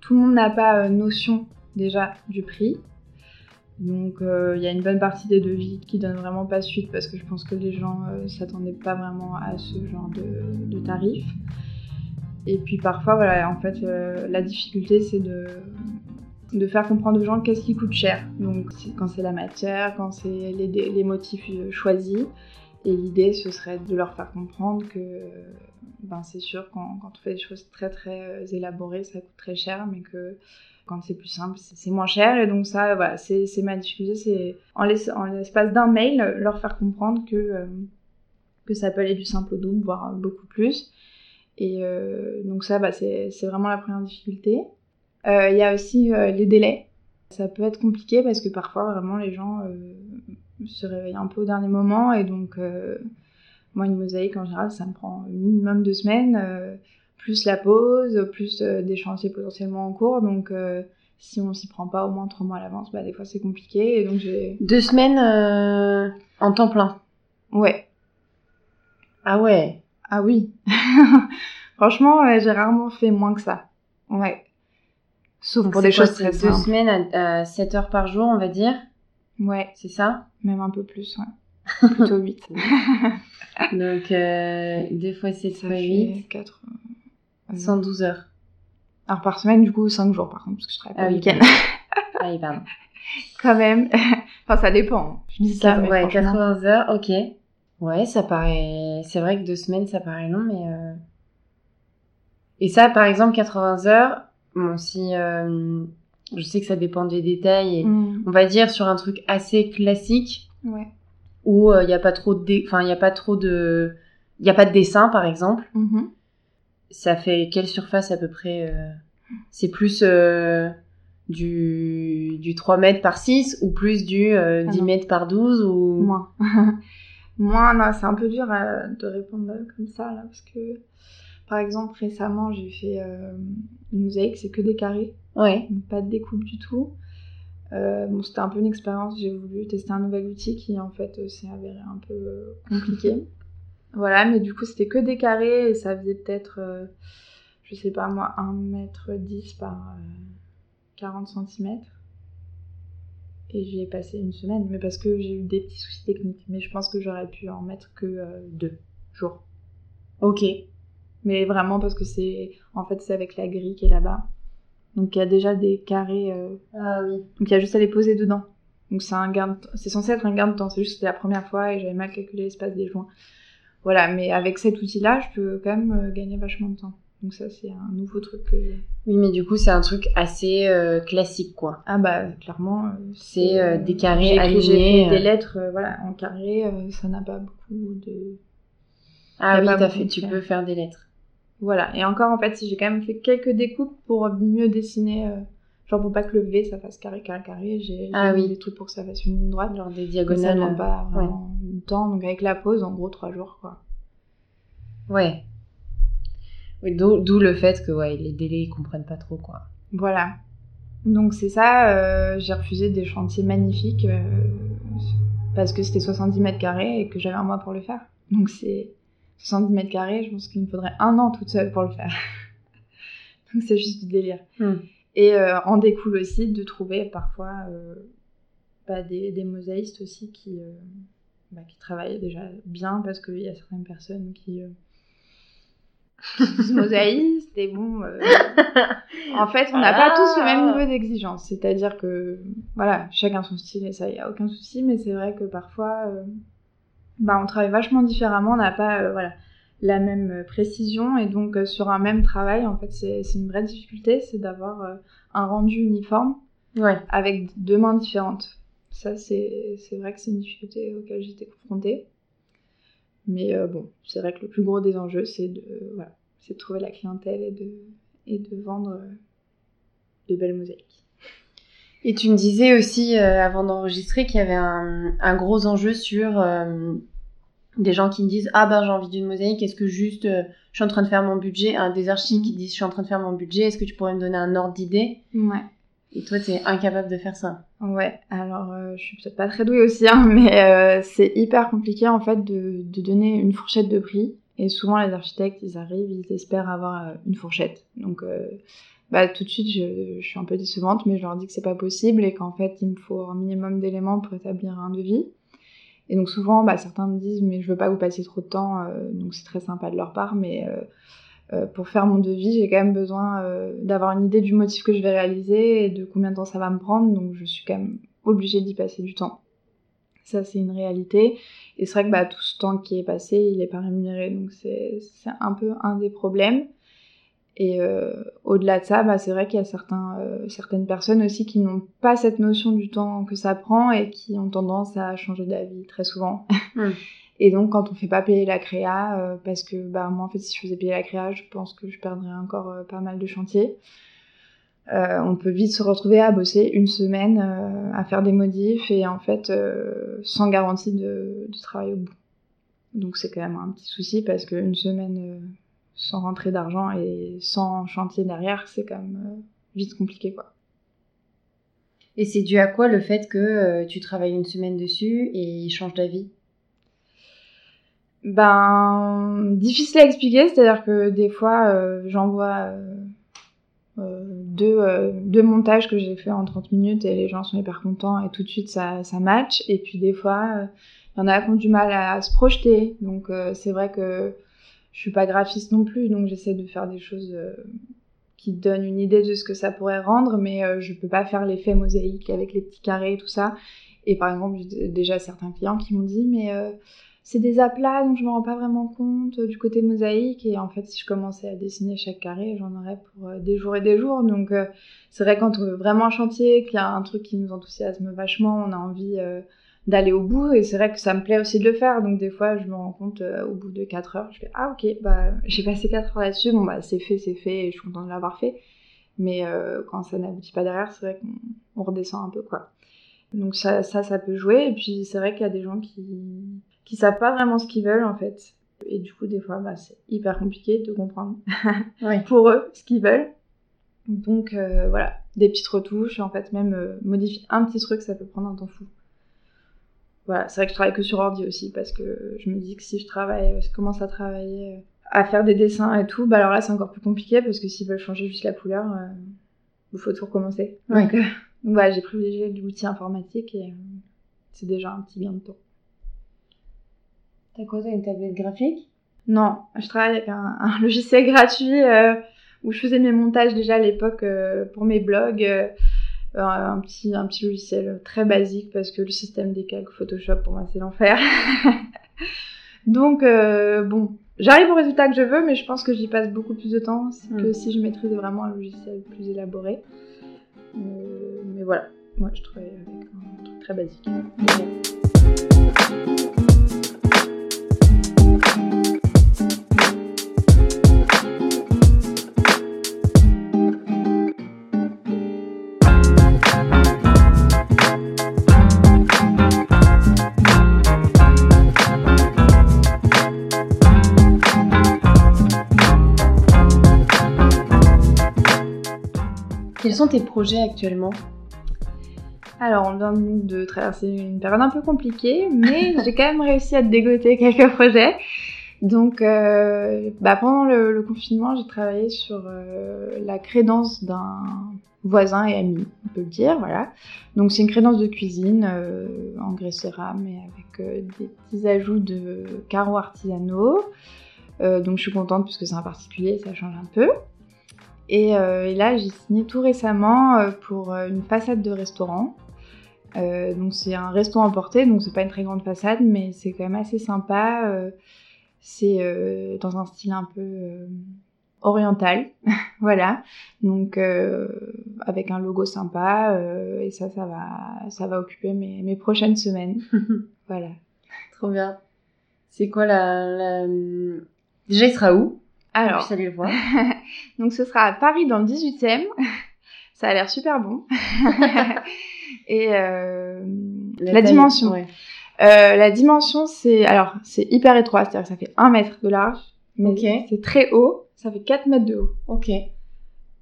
tout le monde n'a pas euh, notion déjà du prix. Donc euh, il y a une bonne partie des devis qui donnent vraiment pas suite parce que je pense que les gens s'attendaient pas vraiment à ce genre de, tarifs. Et puis parfois, voilà, en fait, la difficulté c'est de de faire comprendre aux gens qu'est-ce qui coûte cher. Donc quand c'est la matière, quand c'est les, motifs euh, choisis. Et l'idée, ce serait de leur faire comprendre que ben, c'est sûr, quand, on fait des choses très très euh, élaborées, ça coûte très cher, mais que quand c'est plus simple, c'est moins cher. Et donc ça, voilà, c'est ma difficulté, c'est en l'espace d'un mail, leur faire comprendre que, euh, que ça peut aller du simple au double, voire beaucoup plus. Et donc ça, bah, c'est vraiment la première difficulté. Euh, il y a aussi euh, les délais. Ça peut être compliqué parce que parfois vraiment les gens euh, se réveillent un peu au dernier moment et donc moi une mosaïque en général ça me prend minimum deux semaines plus la pause, plus des chantiers potentiellement en cours. Donc, si on s'y prend pas au moins trois mois à l'avance, bah, des fois c'est compliqué. Et donc j'ai deux semaines en temps plein. Ouais. Ah ouais. Ah oui. Franchement, j'ai rarement fait moins que ça. Ouais. Sauf pour des choses très simples. Deux semaines à, 7 heures par jour, on va dire. Ouais. C'est ça? Même un peu plus, ouais. Plutôt 8. Donc, euh, deux fois 7 fois 8. 4. 112 heures. Alors, par semaine, du coup, 5 jours, par contre, parce que je travaille pas ah, le week-end. ah oui, pardon. Quand même. enfin, ça dépend. Je dis ça, mais Ouais, 80 heures, ok. Ouais, ça paraît... C'est vrai que deux semaines, ça paraît long, mais... Euh... Et ça, par exemple, 80 heures, Bon, si euh, je sais que ça dépend des détails, et mm. on va dire sur un truc assez classique, où il euh, n'y a pas trop de, enfin il a pas trop de, il y a pas de dessin par exemple. Mm-hmm. Ça fait quelle surface à peu près euh, C'est plus du, du 3 mètres par 6 ou plus du 10 ah mètres par 12 ou moins Moins, non, c'est un peu dur de répondre comme ça là parce que par exemple, récemment, j'ai fait euh, une mosaïque, c'est que des carrés. Ouais. Pas de découpe du tout. Euh, bon, c'était un peu une expérience, j'ai voulu tester un nouvel outil qui en fait euh, s'est avéré un peu compliqué. voilà, mais du coup c'était que des carrés et ça faisait peut-être, je sais pas moi, 1m10 par 40 cm. Et j'y ai passé une semaine, mais parce que j'ai eu des petits soucis techniques. Mais je pense que j'aurais pu en mettre que deux jours. Ok mais vraiment parce que c'est en fait c'est avec la grille qui est là-bas. Donc il y a déjà des carrés. Euh, ah oui. Donc il y a juste à les poser dedans. Donc c'est un gain, c'est censé être un gain de temps. C'est juste que c'était la première fois et j'avais mal calculé l'espace des joints. Voilà, mais avec cet outil-là, je peux quand même euh, gagner vachement de temps. Donc ça, c'est un nouveau truc. Oui, mais du coup, c'est un truc assez euh, classique, quoi. Ah bah, clairement. c'est des carrés alignés. des lettres, voilà, en carré, ça n'a pas beaucoup de Ah oui, as fait, tu peux faire des lettres. Voilà. Et encore, en fait, si j'ai quand même fait quelques découpes pour mieux dessiner, euh, genre pour pas que le V ça fasse carré, carré, carré, j'ai ah, oui. des trucs pour que ça fasse une ligne droite. Genre des diagonales. Ça pas vraiment du temps. Donc avec la pause, en gros, trois jours, quoi. Ouais. Oui, d'où le fait que ouais, les délais ils comprennent pas trop, quoi. Voilà. Donc c'est ça, euh, j'ai refusé des chantiers magnifiques euh, parce que c'était 70 mètres carrés et que j'avais un mois pour le faire. Donc c'est 70 mètres carrés, je pense qu'il me faudrait un an toute seule pour le faire. Donc c'est juste du délire. Hmm. Et euh, en découle aussi de trouver parfois bah, des, des, mosaïstes aussi qui, bah, qui travaillent déjà bien parce qu'il y a certaines personnes qui mosaïste et bon euh, en fait on n'a pas tous le même niveau d'exigence c'est à dire que voilà chacun son style et ça y a aucun souci mais c'est vrai que parfois euh, bah on travaille vachement différemment on n'a pas euh, voilà la même précision et donc sur un même travail en fait c'est une vraie difficulté c'est d'avoir un rendu uniforme ouais. avec deux mains différentes ça c'est vrai que c'est une difficulté auquel j'étais confrontée mais euh, bon, c'est vrai que le plus gros des enjeux, c'est de, voilà, de trouver la clientèle et de, et de vendre euh, de belles mosaïques. Et tu me disais aussi, euh, avant d'enregistrer, qu'il y avait un, un, gros enjeu sur des gens qui me disent Ah ben j'ai envie d'une mosaïque, est-ce que juste je suis en train de faire mon budget un Des archives qui disent Je suis en train de faire mon budget, est-ce que tu pourrais me donner un ordre d'idée? Ouais. Et toi, tu es incapable de faire ça. Ouais, alors euh, je suis peut-être pas très douée aussi, hein, mais euh, c'est hyper compliqué en fait de, de, donner une fourchette de prix. Et souvent, les architectes, ils arrivent, ils espèrent avoir euh, une fourchette. Donc, euh, bah, tout de suite, je, je, suis un peu décevante, mais je leur dis que c'est pas possible et qu'en fait, il me faut un minimum d'éléments pour établir un devis. Et donc, souvent, bah, certains me disent, mais je veux pas vous passer trop de temps, donc c'est très sympa de leur part, mais euh, pour faire mon devis, j'ai quand même besoin euh, d'avoir une idée du motif que je vais réaliser et de combien de temps ça va me prendre, donc je suis quand même obligée d'y passer du temps. Ça, c'est une réalité. Et c'est vrai que bah, tout ce temps qui est passé, il n'est pas rémunéré, donc c'est un peu un des problèmes. Et euh, au-delà de ça, bah, c'est vrai qu'il y a certains, euh, certaines personnes aussi qui n'ont pas cette notion du temps que ça prend et qui ont tendance à changer d'avis très souvent. Mmh. Et donc, quand on fait pas payer la créa, euh, parce que bah, moi, en fait, si je faisais payer la créa, je pense que je perdrais encore euh, pas mal de chantiers. Euh, on peut vite se retrouver à bosser une semaine, à faire des modifs et en fait, sans garantie de, de, travail au bout. Donc, c'est quand même un petit souci parce qu'une semaine sans rentrée d'argent et sans chantier derrière, c'est quand même vite compliqué, quoi. Et c'est dû à quoi le fait que tu travailles une semaine dessus et il change d'avis? Ben, difficile à expliquer, c'est-à-dire que des fois, euh, j'envoie euh, euh, deux, deux, montages que j'ai fait en 30 minutes et les gens sont hyper contents et tout de suite ça, ça match. Et puis des fois, il y en a qui ont du mal à, se projeter. Donc c'est vrai que je suis pas graphiste non plus, donc j'essaie de faire des choses qui donnent une idée de ce que ça pourrait rendre, mais je peux pas faire l'effet mosaïque avec les petits carrés et tout ça. Et par exemple, déjà certains clients qui m'ont dit, mais c'est des aplats, donc je me rends pas vraiment compte euh, du côté mosaïque. Et en fait, si je commençais à dessiner chaque carré, j'en aurais pour euh, des jours et des jours. Donc, euh, c'est vrai quand on veut vraiment un chantier, qu'il y a un truc qui nous enthousiasme vachement, on a envie d'aller au bout. Et c'est vrai que ça me plaît aussi de le faire. Donc, des fois, je me rends compte au bout de 4 heures, je fais ah ok, bah j'ai passé 4 heures là-dessus. Bon bah c'est fait, c'est fait, et je suis contente de l'avoir fait. Mais quand ça n'aboutit pas derrière, c'est vrai qu'on redescend un peu quoi. Donc ça, ça, ça peut jouer. Et puis c'est vrai qu'il y a des gens qui qui savent pas vraiment ce qu'ils veulent en fait. Et du coup, des fois, bah, c'est hyper compliqué de comprendre pour eux ce qu'ils veulent. Donc euh, voilà, des petites retouches, en fait, même euh, modifier un petit truc, ça peut prendre un temps fou. Voilà, c'est vrai que je travaille que sur ordi aussi parce que je me dis que si je travaille, je commence à travailler, euh, à faire des dessins et tout, bah alors là c'est encore plus compliqué parce que s'ils veulent changer juste la couleur, il faut tout recommencer. Donc, donc voilà, j'ai privilégié l'outil informatique et c'est déjà un petit gain de temps. T'as quoi, une tablette graphique? Non, je travaille avec un, logiciel gratuit euh, où je faisais mes montages déjà à l'époque euh, pour mes blogs. Euh, un, petit, un petit logiciel très basique parce que le système des calques Photoshop, pour moi, c'est l'enfer. Donc, bon, j'arrive au résultat que je veux, mais je pense que j'y passe beaucoup plus de temps que hmm. si je maîtrisais vraiment un logiciel plus élaboré. mais voilà, moi, je travaille avec un truc très basique. Sont tes projets actuellement Alors, on vient de traverser une période un peu compliquée, mais j'ai quand même réussi à dégoter quelques projets. Donc, euh, bah, pendant le, confinement, j'ai travaillé sur euh, la crédence d'un voisin et ami, on peut le dire, voilà. Donc, c'est une crédence de cuisine euh, en grès cérame et avec des petits ajouts de carreaux artisanaux. donc, je suis contente puisque c'est un particulier, ça change un peu. Et, et là, j'ai signé tout récemment pour une façade de restaurant. donc, c'est un restaurant emporté, donc c'est pas une très grande façade, mais c'est quand même assez sympa c'est euh, dans un style un peu euh, oriental, voilà. Donc euh, avec un logo sympa et ça, ça va, ça va occuper mes, mes prochaines semaines, voilà. Trop bien. C'est quoi la, Déjà, il sera où? Alors, aller le voir. donc ce sera à Paris dans le 18e. ça a l'air super bon. et la, dimension. Euh, la dimension, c'est alors c'est hyper étroit, c'est-à-dire que ça fait 1 mètre de large, mais c'est très haut, ça fait 4 mètres de haut. Ok.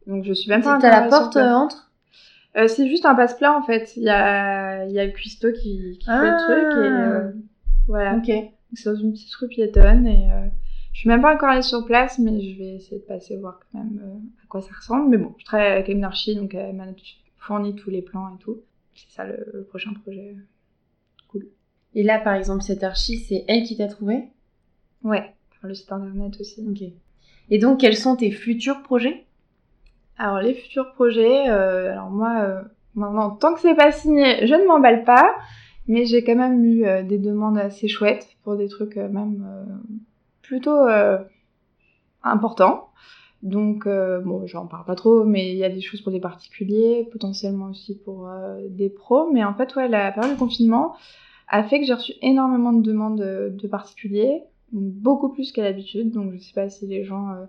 Donc je suis même pas. T'as la porte euh, entre? Euh, C'est juste un passe-plat en fait. Il y a y a le cuistot qui, qui fait le truc et ah. euh, voilà. Ok. C'est dans une petite rue piétonne et euh, je suis même pas encore allée sur place, mais je vais essayer de passer voir quand même à quoi ça ressemble. Mais bon, je travaille avec une archi, donc elle m'a fourni tous les plans et tout. C'est ça le prochain projet. Et là, par exemple, cette archi, c'est elle qui t'a trouvé? Ouais, par le site internet aussi. Ok. Et donc, quels sont tes futurs projets? Alors, les futurs projets, euh, alors moi, euh, maintenant, tant que c'est pas signé, je ne m'emballe pas, mais j'ai quand même eu euh, des demandes assez chouettes pour des trucs même plutôt importants. Donc, bon, j'en parle pas trop, mais il y a des choses pour des particuliers, potentiellement aussi pour des pros. Mais en fait, ouais, la période de confinement, a fait que j'ai reçu énormément de demandes de, particuliers, beaucoup plus qu'à l'habitude. Donc je sais pas si les gens euh,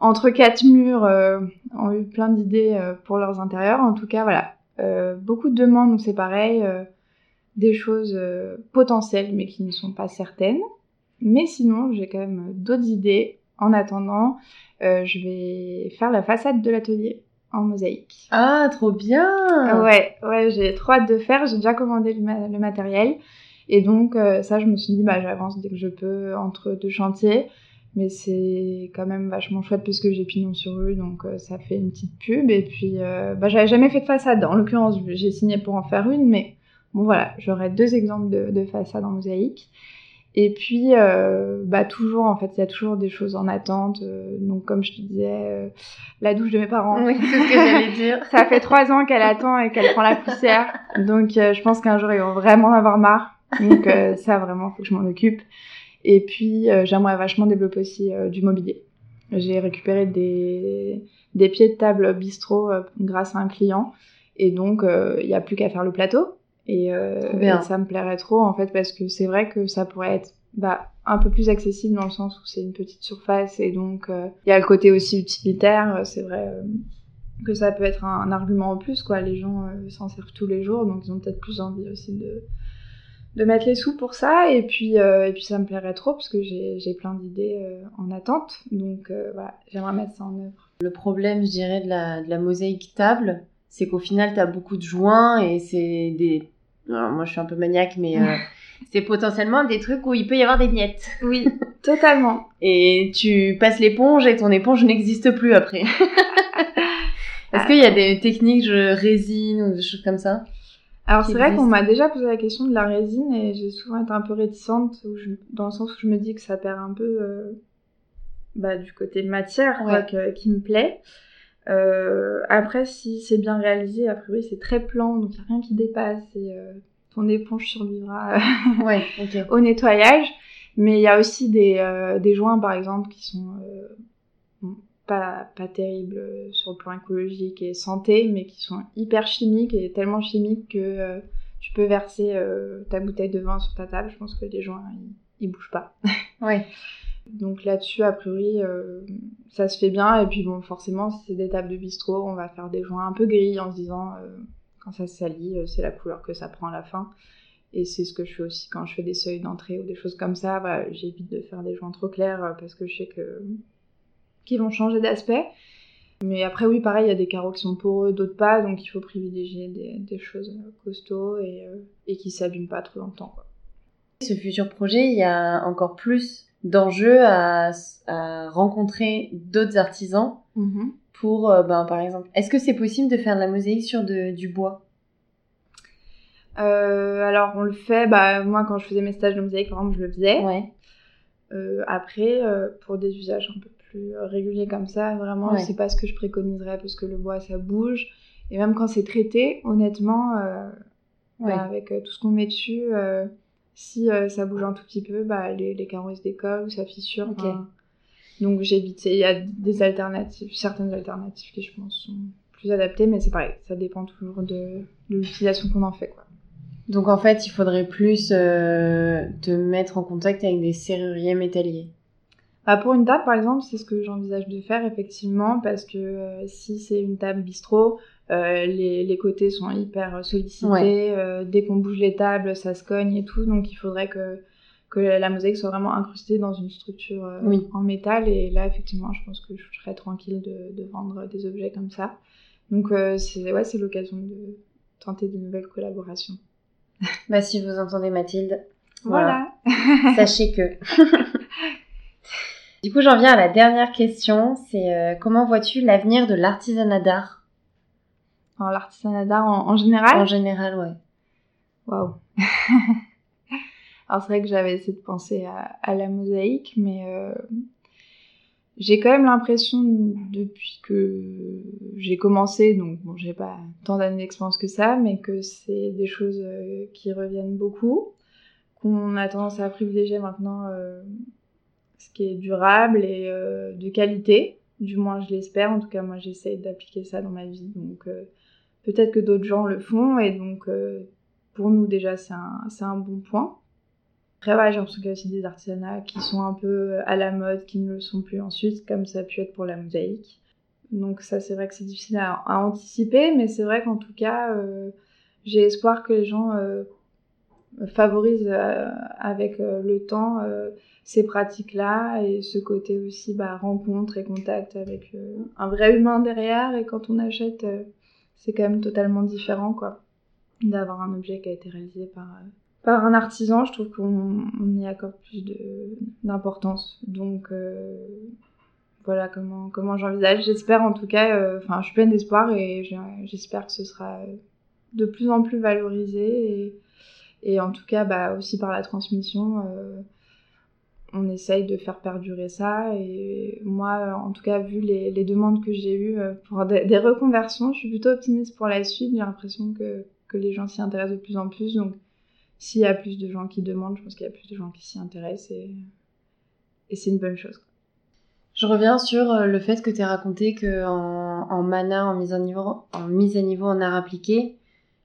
entre quatre murs euh, ont eu plein d'idées euh, pour leurs intérieurs. En tout cas, voilà, beaucoup de demandes, donc c'est pareil, des choses potentielles mais qui ne sont pas certaines. Mais sinon, j'ai quand même d'autres idées. En attendant, je vais faire la façade de l'atelier en mosaïque. Ah, trop bien Ouais, ouais, j'ai trop hâte de faire. J'ai déjà commandé le, matériel. Et donc, euh, ça, je me suis dit, bah, j'avance dès que je peux entre deux chantiers. Mais c'est quand même vachement chouette parce que j'ai pignon sur rue, donc euh, ça fait une petite pub. Et puis, euh, bah, j'avais jamais fait de façade. En l'occurrence, j'ai signé pour en faire une, mais bon, voilà, j'aurai deux exemples de, de façade en mosaïque. Et puis, euh, bah toujours, en fait, il y a toujours des choses en attente. Euh, donc, comme je te disais, euh, la douche de mes parents. Oui, c'est ce que j'allais dire. Ça fait trois ans qu'elle attend et qu'elle prend la poussière. Donc, je pense qu'un jour, ils vont vraiment en avoir marre. Donc, ça, vraiment, faut que je m'en occupe. Et puis, j'aimerais vachement développer aussi du mobilier. J'ai récupéré des, des pieds de table bistrot grâce à un client. Et donc, il n'y a plus qu'à faire le plateau. Euh, et, ça me plairait trop en fait parce que c'est vrai que ça pourrait être bah, un peu plus accessible dans le sens où c'est une petite surface et donc euh, il y a le côté aussi utilitaire. C'est vrai euh, que ça peut être un, argument en plus quoi. Les gens s'en servent tous les jours donc ils ont peut-être plus envie aussi de de mettre les sous pour ça et puis et puis ça me plairait trop parce que j'ai plein d'idées en attente donc voilà j'aimerais mettre ça en œuvre. Le problème je dirais de la, de la mosaïque table c'est qu'au final tu as beaucoup de joints et c'est des moi je suis un peu maniaque, mais euh, c'est potentiellement des trucs où il peut y avoir des miettes. Oui, totalement. et tu passes l'éponge et ton éponge n'existe plus après. Est-ce qu'il y a des techniques de résine ou des choses comme ça alors c'est vrai qu'on m'a déjà posé la question de la résine et j'ai souvent été un peu réticente dans le sens où je me dis que ça perd un peu euh, bah, du côté matière qui me plaît. Euh, après, si c'est bien réalisé, a priori c'est très plan, donc il n'y a rien qui dépasse et euh, ton éponge survivra euh, au nettoyage. Mais il y a aussi des, des joints, par exemple, qui sont pas, pas terribles sur le plan écologique et santé, mais qui sont hyper chimiques et tellement chimiques que tu peux verser ta bouteille de vin sur ta table. Je pense que les joints, ils, ils bougent pas. ouais. Donc là-dessus, a priori, euh, ça se fait bien. Et puis bon, forcément, si c'est des tables de bistrot, on va faire des joints un peu gris en se disant, euh, quand ça se salit, euh, c'est la couleur que ça prend à la fin. Et c'est ce que je fais aussi quand je fais des seuils d'entrée ou des choses comme ça. J'évite de faire des joints trop clairs parce que je sais que qu'ils vont changer d'aspect. Mais après, oui, pareil, il y a des carreaux qui sont poreux, d'autres pas, donc il faut privilégier des, choses costauds et, euh, et qui s'abîment pas trop longtemps. Ce futur projet, il y a encore plus d'enjeux à, rencontrer d'autres artisans mm-hmm. pour, euh, ben, par exemple, est-ce que c'est possible de faire de la mosaïque sur du bois? Euh, alors on le fait, bah moi quand je faisais mes stages de mosaïque par exemple je le faisais. Ouais. après pour des usages un peu plus régulier comme ça. Vraiment, c'est pas ce que je préconiserais parce que le bois, ça bouge. Et même quand c'est traité, honnêtement, euh, avec euh, tout ce qu'on met dessus, euh, si ça bouge un tout petit peu, bah, les, les carreaux se décollent ou ça fissure. donc j'évite. Il y a des alternatives, certaines alternatives qui, je pense, sont plus adaptées, mais c'est pareil, ça dépend toujours de, de l'utilisation qu'on en fait. Quoi. Donc en fait, il faudrait plus te mettre en contact avec des serruriers métalliers. Bah, pour une table, par exemple, c'est ce que j'envisage de faire effectivement, parce que euh, si c'est une table bistrot, euh, les, les, côtés sont hyper sollicités. Euh, dès qu'on bouge les tables, ça se cogne et tout. Donc il faudrait que, que la mosaïque soit vraiment incrustée dans une structure en métal. Et là, effectivement, je pense que je serais tranquille de, de vendre des objets comme ça. Donc c'est ouais, c'est l'occasion de tenter de nouvelles collaborations. Bah si vous entendez Mathilde, voilà. voilà. Sachez que Du coup, j'en viens à la dernière question. C'est euh, comment vois-tu l'avenir de l'artisanat d'art? L'artisanat d'art en, général? En général, ouais. Waouh. Alors c'est vrai que j'avais essayé de penser à, la mosaïque, mais euh, j'ai quand même l'impression depuis que j'ai commencé, donc bon, j'ai pas tant d'années d'expérience que ça, mais que c'est des choses euh, qui reviennent beaucoup, qu'on a tendance à privilégier maintenant ce qui est durable et euh, de qualité. Du moins, je l'espère. En tout cas, moi, j'essaie d'appliquer ça dans ma vie. Donc, euh, peut-être que d'autres gens le font. Et donc, euh, pour nous, déjà, c'est un, un, bon point. Après, ouais, j'ai l'impression qu'il y a aussi des artisanats qui sont un peu à la mode, qui ne le sont plus ensuite, comme ça a pu être pour la mosaïque. Donc, ça, c'est vrai que c'est difficile à, anticiper. Mais c'est vrai qu'en tout cas, j'ai espoir que les gens favorisent avec le temps ces pratiques-là et ce côté aussi bah, rencontre et contact avec euh, un vrai humain derrière. Et quand on achète, euh, c'est quand même totalement différent, quoi, d'avoir un objet qui a été réalisé par, euh, un artisan. Je trouve qu'on y accorde plus d'importance. Donc voilà comment, comment j'envisage. J'espère en tout cas, enfin, je suis pleine d'espoir et j'espère que ce sera de plus en plus valorisé et, et en tout cas bah, aussi par la transmission on essaye de faire perdurer ça. Et moi, en tout cas, vu les, demandes que j'ai eues euh, pour des, reconversions, je suis plutôt optimiste pour la suite. J'ai l'impression que, les gens s'y intéressent de plus en plus. Donc, s'il y a plus de gens qui demandent, je pense qu'il y a plus de gens qui s'y intéressent. Et, c'est une bonne chose. Je reviens sur euh, le fait que tu as raconté que en, mana, en mise, niveau, en mise à niveau en art appliqué,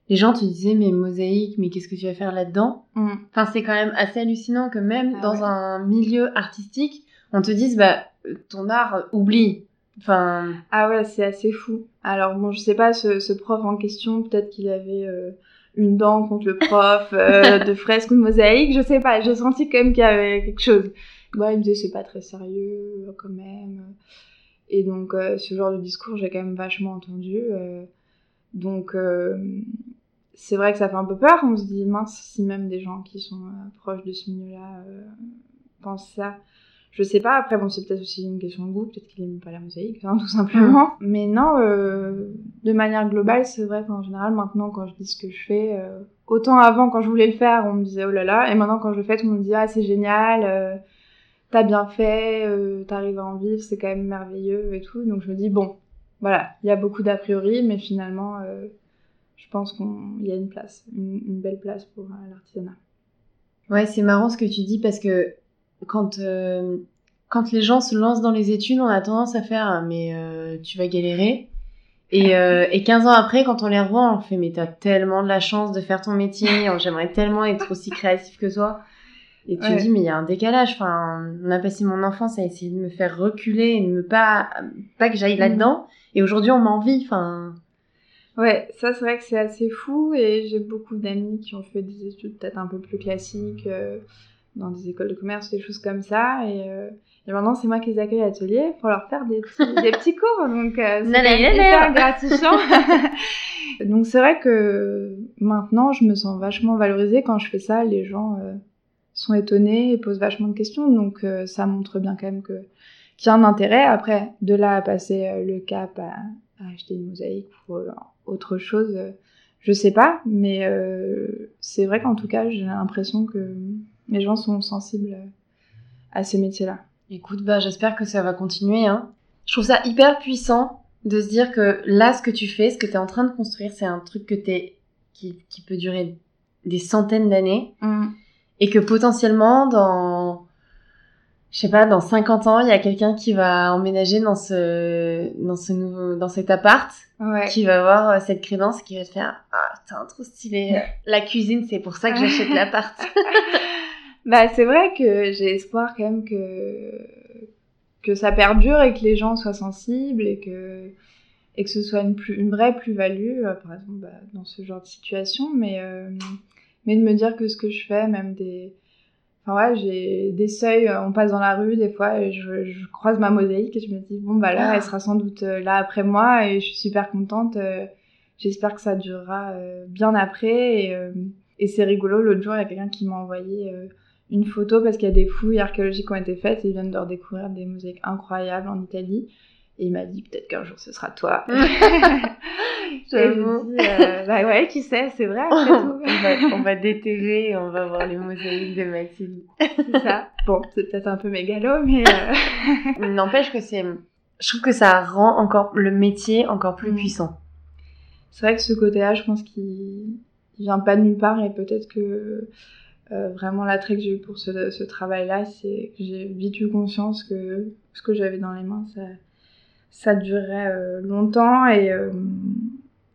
les gens te disaient mais mosaïque, mais qu'est-ce que tu vas faire là-dedans mm. Enfin, c'est quand même assez hallucinant que même ah dans un milieu artistique, on te dise bah ton art oublie. Enfin. Ah ouais, c'est assez fou. Alors bon, je sais pas ce, prof en question, peut-être qu'il avait euh, une dent contre le prof euh, de fresque ou de mosaïque, je sais pas. J'ai senti quand même qu'il y avait quelque chose. Ouais, il me disait c'est pas très sérieux quand même. Et donc euh, ce genre de discours, j'ai quand même vachement entendu. Donc, euh, c'est vrai que ça fait un peu peur. On se dit, mince, si même des gens qui sont euh, proches de ce milieu-là euh, pensent ça. Je sais pas, après, bon, c'est peut-être aussi une question de goût, peut-être qu'il aime pas la mosaïque, hein, tout simplement. Mm. Mais non, de manière globale, c'est vrai qu'en général, maintenant, quand je dis ce que je fais, autant avant, quand je voulais le faire, on me disait, oh là là, et maintenant, quand je le fais, tout le monde me dit, ah, c'est génial, t'as bien fait, t'arrives à en vivre, c'est quand même merveilleux et tout. Donc je me dis, bon, voilà, il y a beaucoup d'a priori, mais finalement, euh, je pense qu'il y a une place, une, belle place pour euh, l'artisanat. Ouais, c'est marrant ce que tu dis parce que quand, euh, quand les gens se lancent dans les études, on a tendance à faire mais tu vas galérer. Et, et 15 ans après, quand on les revoit, on fait mais t'as tellement de la chance de faire ton métier, j'aimerais tellement être aussi créatif que toi. Et tu te dis, mais il y a un décalage. Enfin, on a passé mon enfance à essayer de me faire reculer et de me pas, pas que j'aille mm. là-dedans. Et aujourd'hui, on m'envie. Enfin. Ouais, ça c'est vrai que c'est assez fou et j'ai beaucoup d'amis qui ont fait des études peut-être un peu plus classiques, euh, dans des écoles de commerce, des choses comme ça. Et, et maintenant, c'est moi qui les accueille à l'atelier pour leur faire des petits, des petits cours. Donc, c'est hyper gratifiant. donc, c'est vrai que maintenant, je me sens vachement valorisée quand je fais ça. Les gens sont étonnés et posent vachement de questions. Donc, ça montre bien quand même que qu'il y a un intérêt. Après, de là à passer le cap à, à acheter une mosaïque ou autre chose je sais pas, mais euh, c'est vrai qu'en tout cas, j'ai l'impression que les gens sont sensibles à ces métiers-là. Écoute, bah, j'espère que ça va continuer. Hein. Je trouve ça hyper puissant de se dire que là, ce que tu fais, ce que tu es en train de construire, c'est un truc que qui, qui peut durer des centaines d'années. Mmh. Et que potentiellement, dans je sais pas, dans 50 ans, il y a quelqu'un qui va emménager dans ce, dans ce nouveau, dans cet appart, qui va voir euh, cette crédence, qui va te faire, ah, t'es un trop stylé. La cuisine, c'est pour ça que j'achète l'appart. bah, c'est vrai que j'ai espoir quand même que, que ça perdure et que les gens soient sensibles et que, et que ce soit une, plus, une vraie plus-value, euh, par exemple, bah, dans ce genre de situation, mais, euh, mais de me dire que ce que je fais, même des, Enfin ouais, j'ai des seuils, euh, on passe dans la rue des fois et je, je, croise ma mosaïque et je me dis bon bah là elle sera sans doute euh, là après moi et je suis super contente. Euh, j'espère que ça durera bien après et, et c'est rigolo. L'autre jour il y a quelqu'un qui m'a envoyé une photo parce qu'il y a des fouilles archéologiques qui ont été faites et ils viennent de redécouvrir des mosaïques incroyables en Italie. Et il m'a dit peut-être qu'un jour ce sera toi. J'avoue. Euh, bah ouais, qui sait, c'est vrai. Après tout. on, va, on va déterrer et on va voir les mosaïques de Mathilde. c'est ça. Bon, c'est peut-être un peu mégalo, mais. Euh... N'empêche que c'est. Je trouve que ça rend encore le métier encore plus mm. puissant. C'est vrai que ce côté-là, je pense qu'il vient pas de nulle part et peut-être que euh, vraiment l'attrait que j'ai eu pour ce, ce travail-là, c'est que j'ai vite eu conscience que ce que j'avais dans les mains, ça ça durait euh, longtemps et, euh,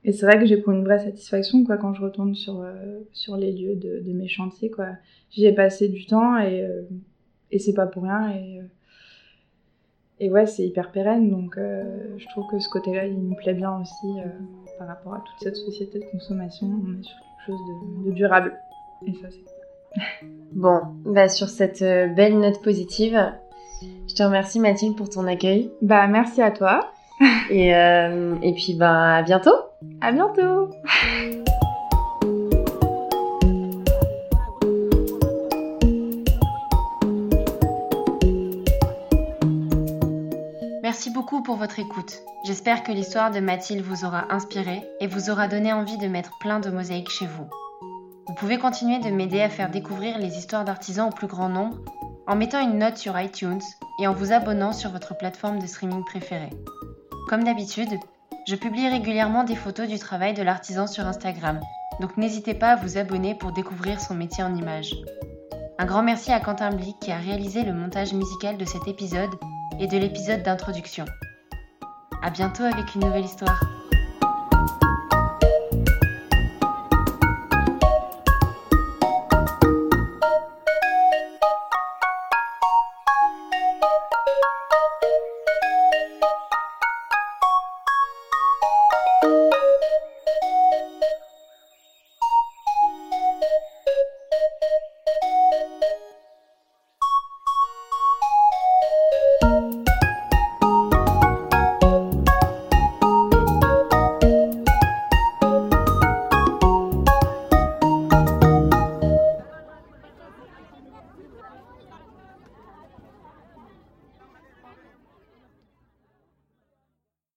et c'est vrai que j'ai pris une vraie satisfaction quoi quand je retourne sur euh, sur les lieux de, mes chantiers quoi. J'y ai passé du temps et et c'est pas pour rien et et ouais c'est hyper pérenne donc je trouve que ce côté-là il me plaît bien aussi par rapport à toute cette société de consommation on est sur quelque chose de, de durable et ça c'est bon bah sur cette belle note positive te remercie Mathilde pour ton accueil. Bah merci à toi. et, euh, et puis bah à bientôt. À bientôt. Merci beaucoup pour votre écoute. J'espère que l'histoire de Mathilde vous aura inspiré et vous aura donné envie de mettre plein de mosaïques chez vous. Vous pouvez continuer de m'aider à faire découvrir les histoires d'artisans au plus grand nombre en mettant une note sur iTunes et en vous abonnant sur votre plateforme de streaming préférée. Comme d'habitude, je publie régulièrement des photos du travail de l'artisan sur Instagram, donc n'hésitez pas à vous abonner pour découvrir son métier en images. Un grand merci à Quentin Blic qui a réalisé le montage musical de cet épisode et de l'épisode d'introduction. A bientôt avec une nouvelle histoire.